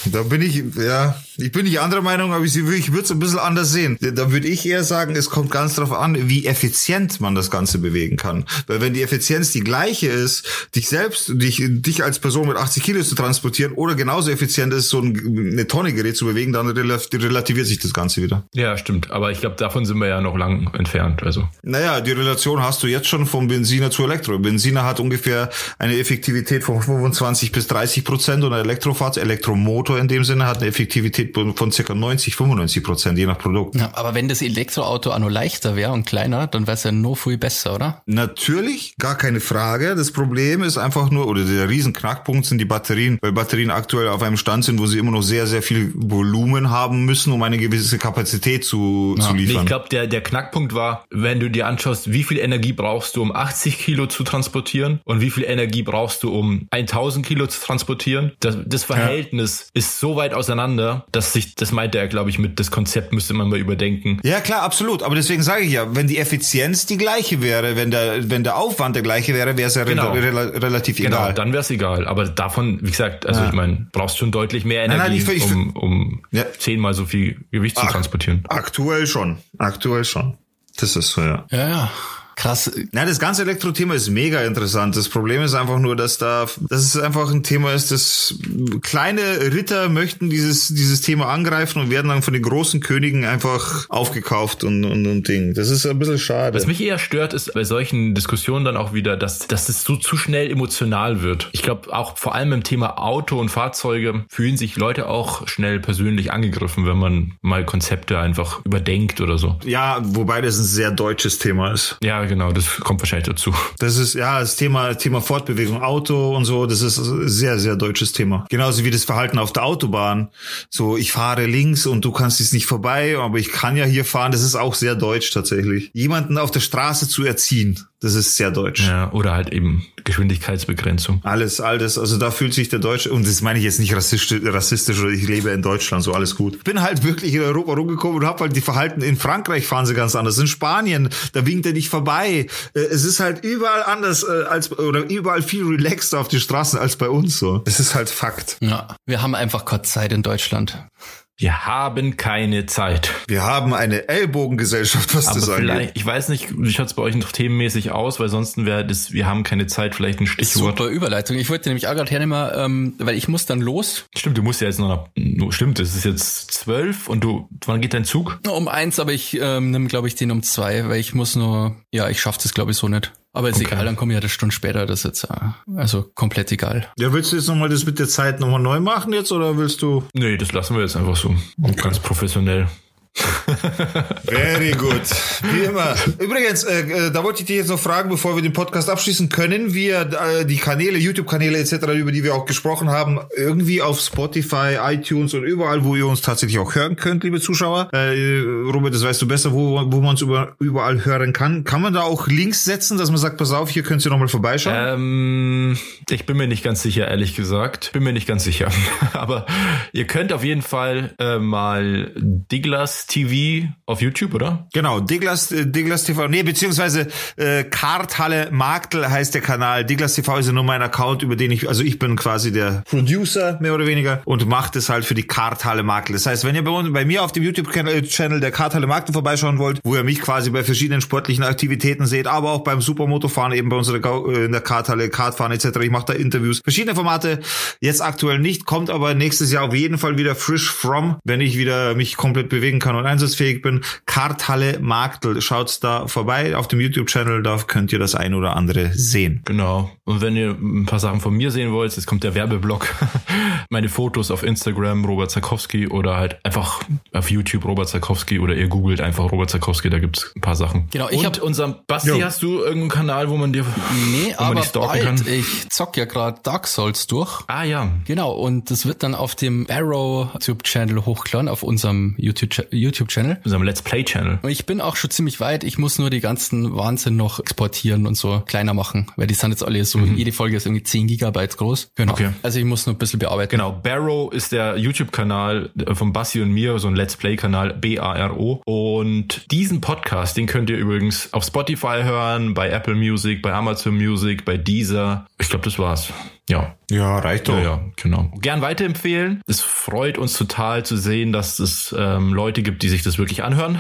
da bin ich, ja, ich bin nicht anderer Meinung, aber ich, ich würde es ein bisschen anders sehen. Da würde ich eher sagen, es kommt ganz darauf an, wie effizient man das Ganze bewegen kann. Weil wenn die Effizienz die gleiche ist, dich selbst, dich, dich als Person mit 80 Kilo zu transportieren oder genauso effizient ist, so ein, eine Tonne Gerät zu bewegen, dann relativiert sich das Ganze wieder. Ja, stimmt. Aber ich glaube, davon sind wir ja noch lang entfernt. Also. Naja, die Relation hast du jetzt schon vom Benziner zu Elektro. Benziner hat ungefähr eine Effektivität von 25 bis 30 Prozent und ein Elektrofahrzeug, Elektromotor in dem Sinne hat eine Effektivität von circa 90, 95 Prozent, je nach Produkt. Ja, aber wenn das Elektroauto auch nur leichter wäre und kleiner, dann wäre es ja noch viel besser, oder? Natürlich, gar keine Frage. Das Problem ist einfach nur, oder der Riesenknackpunkt sind die Batterien, weil Batterien aktuell auf einem Stand sind, wo sie immer noch sehr, sehr viel Volumen haben müssen, um eine gewisse Kapazität zu, ja. zu liefern. Ich glaube, der, der Knackpunkt war, wenn du dir anschaust, wie viel Energie brauchst du, um 80 Kilo zu transportieren und wie viel Energie brauchst du, um 1000 Kilo zu transportieren. Das, das Verhältnis ja. ist so weit auseinander, dass sich, das meinte er, glaube ich, mit das Konzept müsste man mal überdenken. Ja, klar, absolut. Aber deswegen sage ich ja, wenn die Effizienz die gleiche wäre, wenn der, wenn der Aufwand der gleiche wäre, wäre es ja genau. re re relativ genau, egal. Genau, dann wäre es egal. Aber davon, wie gesagt, also ja. ich meine, brauchst schon deutlich mehr Energie, nein, nein, ich, ich, um, um ja. zehnmal so viel Gewicht zu transportieren. Aktuell schon. Aktuell schon. Das ist so, ja. Ja, ja. Krass. Na, das ganze Elektro-Thema ist mega interessant. Das Problem ist einfach nur, dass da, dass es einfach ein Thema ist, dass kleine Ritter möchten dieses, dieses Thema angreifen und werden dann von den großen Königen einfach aufgekauft und, und, und Ding. Das ist ein bisschen schade. Was mich eher stört, ist bei solchen Diskussionen dann auch wieder, dass, dass es so zu schnell emotional wird. Ich glaube, auch vor allem im Thema Auto und Fahrzeuge fühlen sich Leute auch schnell persönlich angegriffen, wenn man mal Konzepte einfach überdenkt oder so. Ja, wobei das ein sehr deutsches Thema ist. Ja, genau, das kommt wahrscheinlich dazu. Das ist, ja, das Thema, Thema Fortbewegung, Auto und so, das ist sehr, sehr deutsches Thema. Genauso wie das Verhalten auf der Autobahn. So, ich fahre links und du kannst jetzt nicht vorbei, aber ich kann ja hier fahren. Das ist auch sehr deutsch tatsächlich. Jemanden auf der Straße zu erziehen, das ist sehr deutsch. Ja, oder halt eben Geschwindigkeitsbegrenzung. Alles, alles. Also da fühlt sich der Deutsche, und das meine ich jetzt nicht rassistisch, rassistisch oder ich lebe in Deutschland, so alles gut. Bin halt wirklich in Europa rumgekommen und hab halt die Verhalten, in Frankreich fahren sie ganz anders. In Spanien, da winkt er nicht vorbei. Äh, es ist halt überall anders äh, als, oder überall viel relaxter auf die Straßen als bei uns so. Das ist halt Fakt. Ja, wir haben einfach kurz Zeit in Deutschland. Wir haben keine Zeit. Wir haben eine Ellbogengesellschaft, was Aber das angeht. Ich weiß nicht, wie schaut es bei euch noch themenmäßig aus, weil sonst wäre das, wir haben keine Zeit, vielleicht ein Stichwort. Super Überleitung. Ich wollte nämlich auch gerade hernehmen, ähm, weil ich muss dann los. Stimmt, du musst ja jetzt noch, noch stimmt, es ist jetzt zwölf und du, wann geht dein Zug? Um eins, aber ich ähm, nehme, glaube ich, den um zwei, weil ich muss nur, ja, ich schaffe das, glaube ich, so nicht. Aber ist okay. egal, dann komme ich ja eine Stunde später, das ist jetzt äh, also komplett egal. Ja, willst du jetzt nochmal das mit der Zeit nochmal neu machen jetzt oder willst du? Nee, das lassen wir jetzt einfach so. Okay. Ganz professionell. (laughs) Very good. Wie immer. Übrigens, äh, äh, da wollte ich dich jetzt noch fragen, bevor wir den Podcast abschließen, können wir äh, die Kanäle, YouTube-Kanäle etc., über die wir auch gesprochen haben, irgendwie auf Spotify, iTunes und überall, wo ihr uns tatsächlich auch hören könnt, liebe Zuschauer. Äh, Robert, das weißt du besser, wo, wo man uns über, überall hören kann. Kann man da auch Links setzen, dass man sagt, pass auf, hier könnt ihr nochmal vorbeischauen? Ähm, ich bin mir nicht ganz sicher, ehrlich gesagt. Bin mir nicht ganz sicher. (laughs) Aber ihr könnt auf jeden Fall äh, mal Diglas TV auf YouTube, oder? Genau, Diglas, äh, Diglas TV, nee, beziehungsweise äh, Karthalle Marktl heißt der Kanal. Diglas TV ist ja nur mein Account, über den ich, also ich bin quasi der Producer, mehr oder weniger, und macht es halt für die Karthalle Marktl. Das heißt, wenn ihr bei, bei mir auf dem YouTube-Channel der Karthalle Marktl vorbeischauen wollt, wo ihr mich quasi bei verschiedenen sportlichen Aktivitäten seht, aber auch beim Supermotofahren, eben bei unserer äh, in der Karthalle, Kartfahren etc. Ich mache da Interviews, verschiedene Formate, jetzt aktuell nicht, kommt aber nächstes Jahr auf jeden Fall wieder frisch from, wenn ich wieder mich komplett bewegen kann und einsatzfähig bin. Karthalle Marktl, schaut's da vorbei auf dem YouTube-Channel, da könnt ihr das ein oder andere sehen. Genau. Und wenn ihr ein paar Sachen von mir sehen wollt, jetzt kommt der Werbeblock. (laughs) Meine Fotos auf Instagram, Robert Zarkowski oder halt einfach auf YouTube Robert Zarkowski oder ihr googelt einfach Robert Zarkowski, da gibt's ein paar Sachen. Genau, ich Und unserem Basti, jo. hast du irgendeinen Kanal, wo man dir Nee, aber bald. Kann? Ich zock ja gerade Dark Souls durch. Ah ja. Genau, und das wird dann auf dem Arrow YouTube-Channel hochgeladen, auf unserem YouTube-Channel. YouTube-Channel. Unserem Let's Play-Channel. Und ich bin auch schon ziemlich weit. Ich muss nur die ganzen Wahnsinn noch exportieren und so kleiner machen, weil die sind jetzt alle so, mhm. jede Folge ist irgendwie 10 Gigabyte groß. Genau. Okay. Also ich muss nur ein bisschen bearbeiten. Genau. Barrow ist der YouTube-Kanal von Bassi und mir, so ein Let's Play-Kanal, B-A-R-O. Und diesen Podcast, den könnt ihr übrigens auf Spotify hören, bei Apple Music, bei Amazon Music, bei Deezer. Ich glaube, das war's. Ja. Ja, reicht doch. Ja, ja, genau. Gern weiterempfehlen. Es freut uns total zu sehen, dass es ähm, Leute gibt, die sich das wirklich anhören.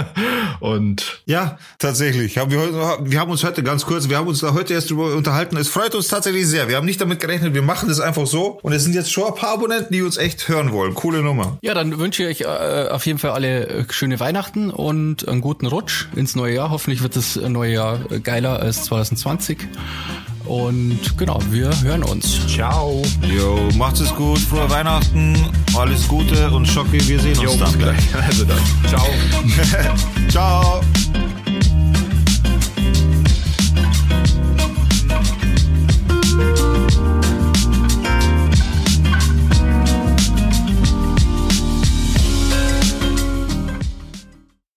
(laughs) Und Ja, tatsächlich. Haben wir, heute, wir haben uns heute ganz kurz, wir haben uns da heute erst drüber unterhalten. Es freut uns tatsächlich sehr. Wir haben nicht damit gerechnet, wir machen das einfach so. Und es sind jetzt schon ein paar Abonnenten, die uns echt hören wollen. Coole Nummer. Ja, dann wünsche ich euch äh, auf jeden Fall alle äh, schöne Weihnachten und einen guten Rutsch ins neue Jahr. Hoffentlich wird das neue Jahr äh, geiler als 2020. Und genau, wir hören uns. ciao. Jo, macht's es gut. Frohe Weihnachten. Alles Gute und Schocki, wir sehen uns Jo, dann. gleich. Also dann. Ciao. (laughs) (laughs) Ciao.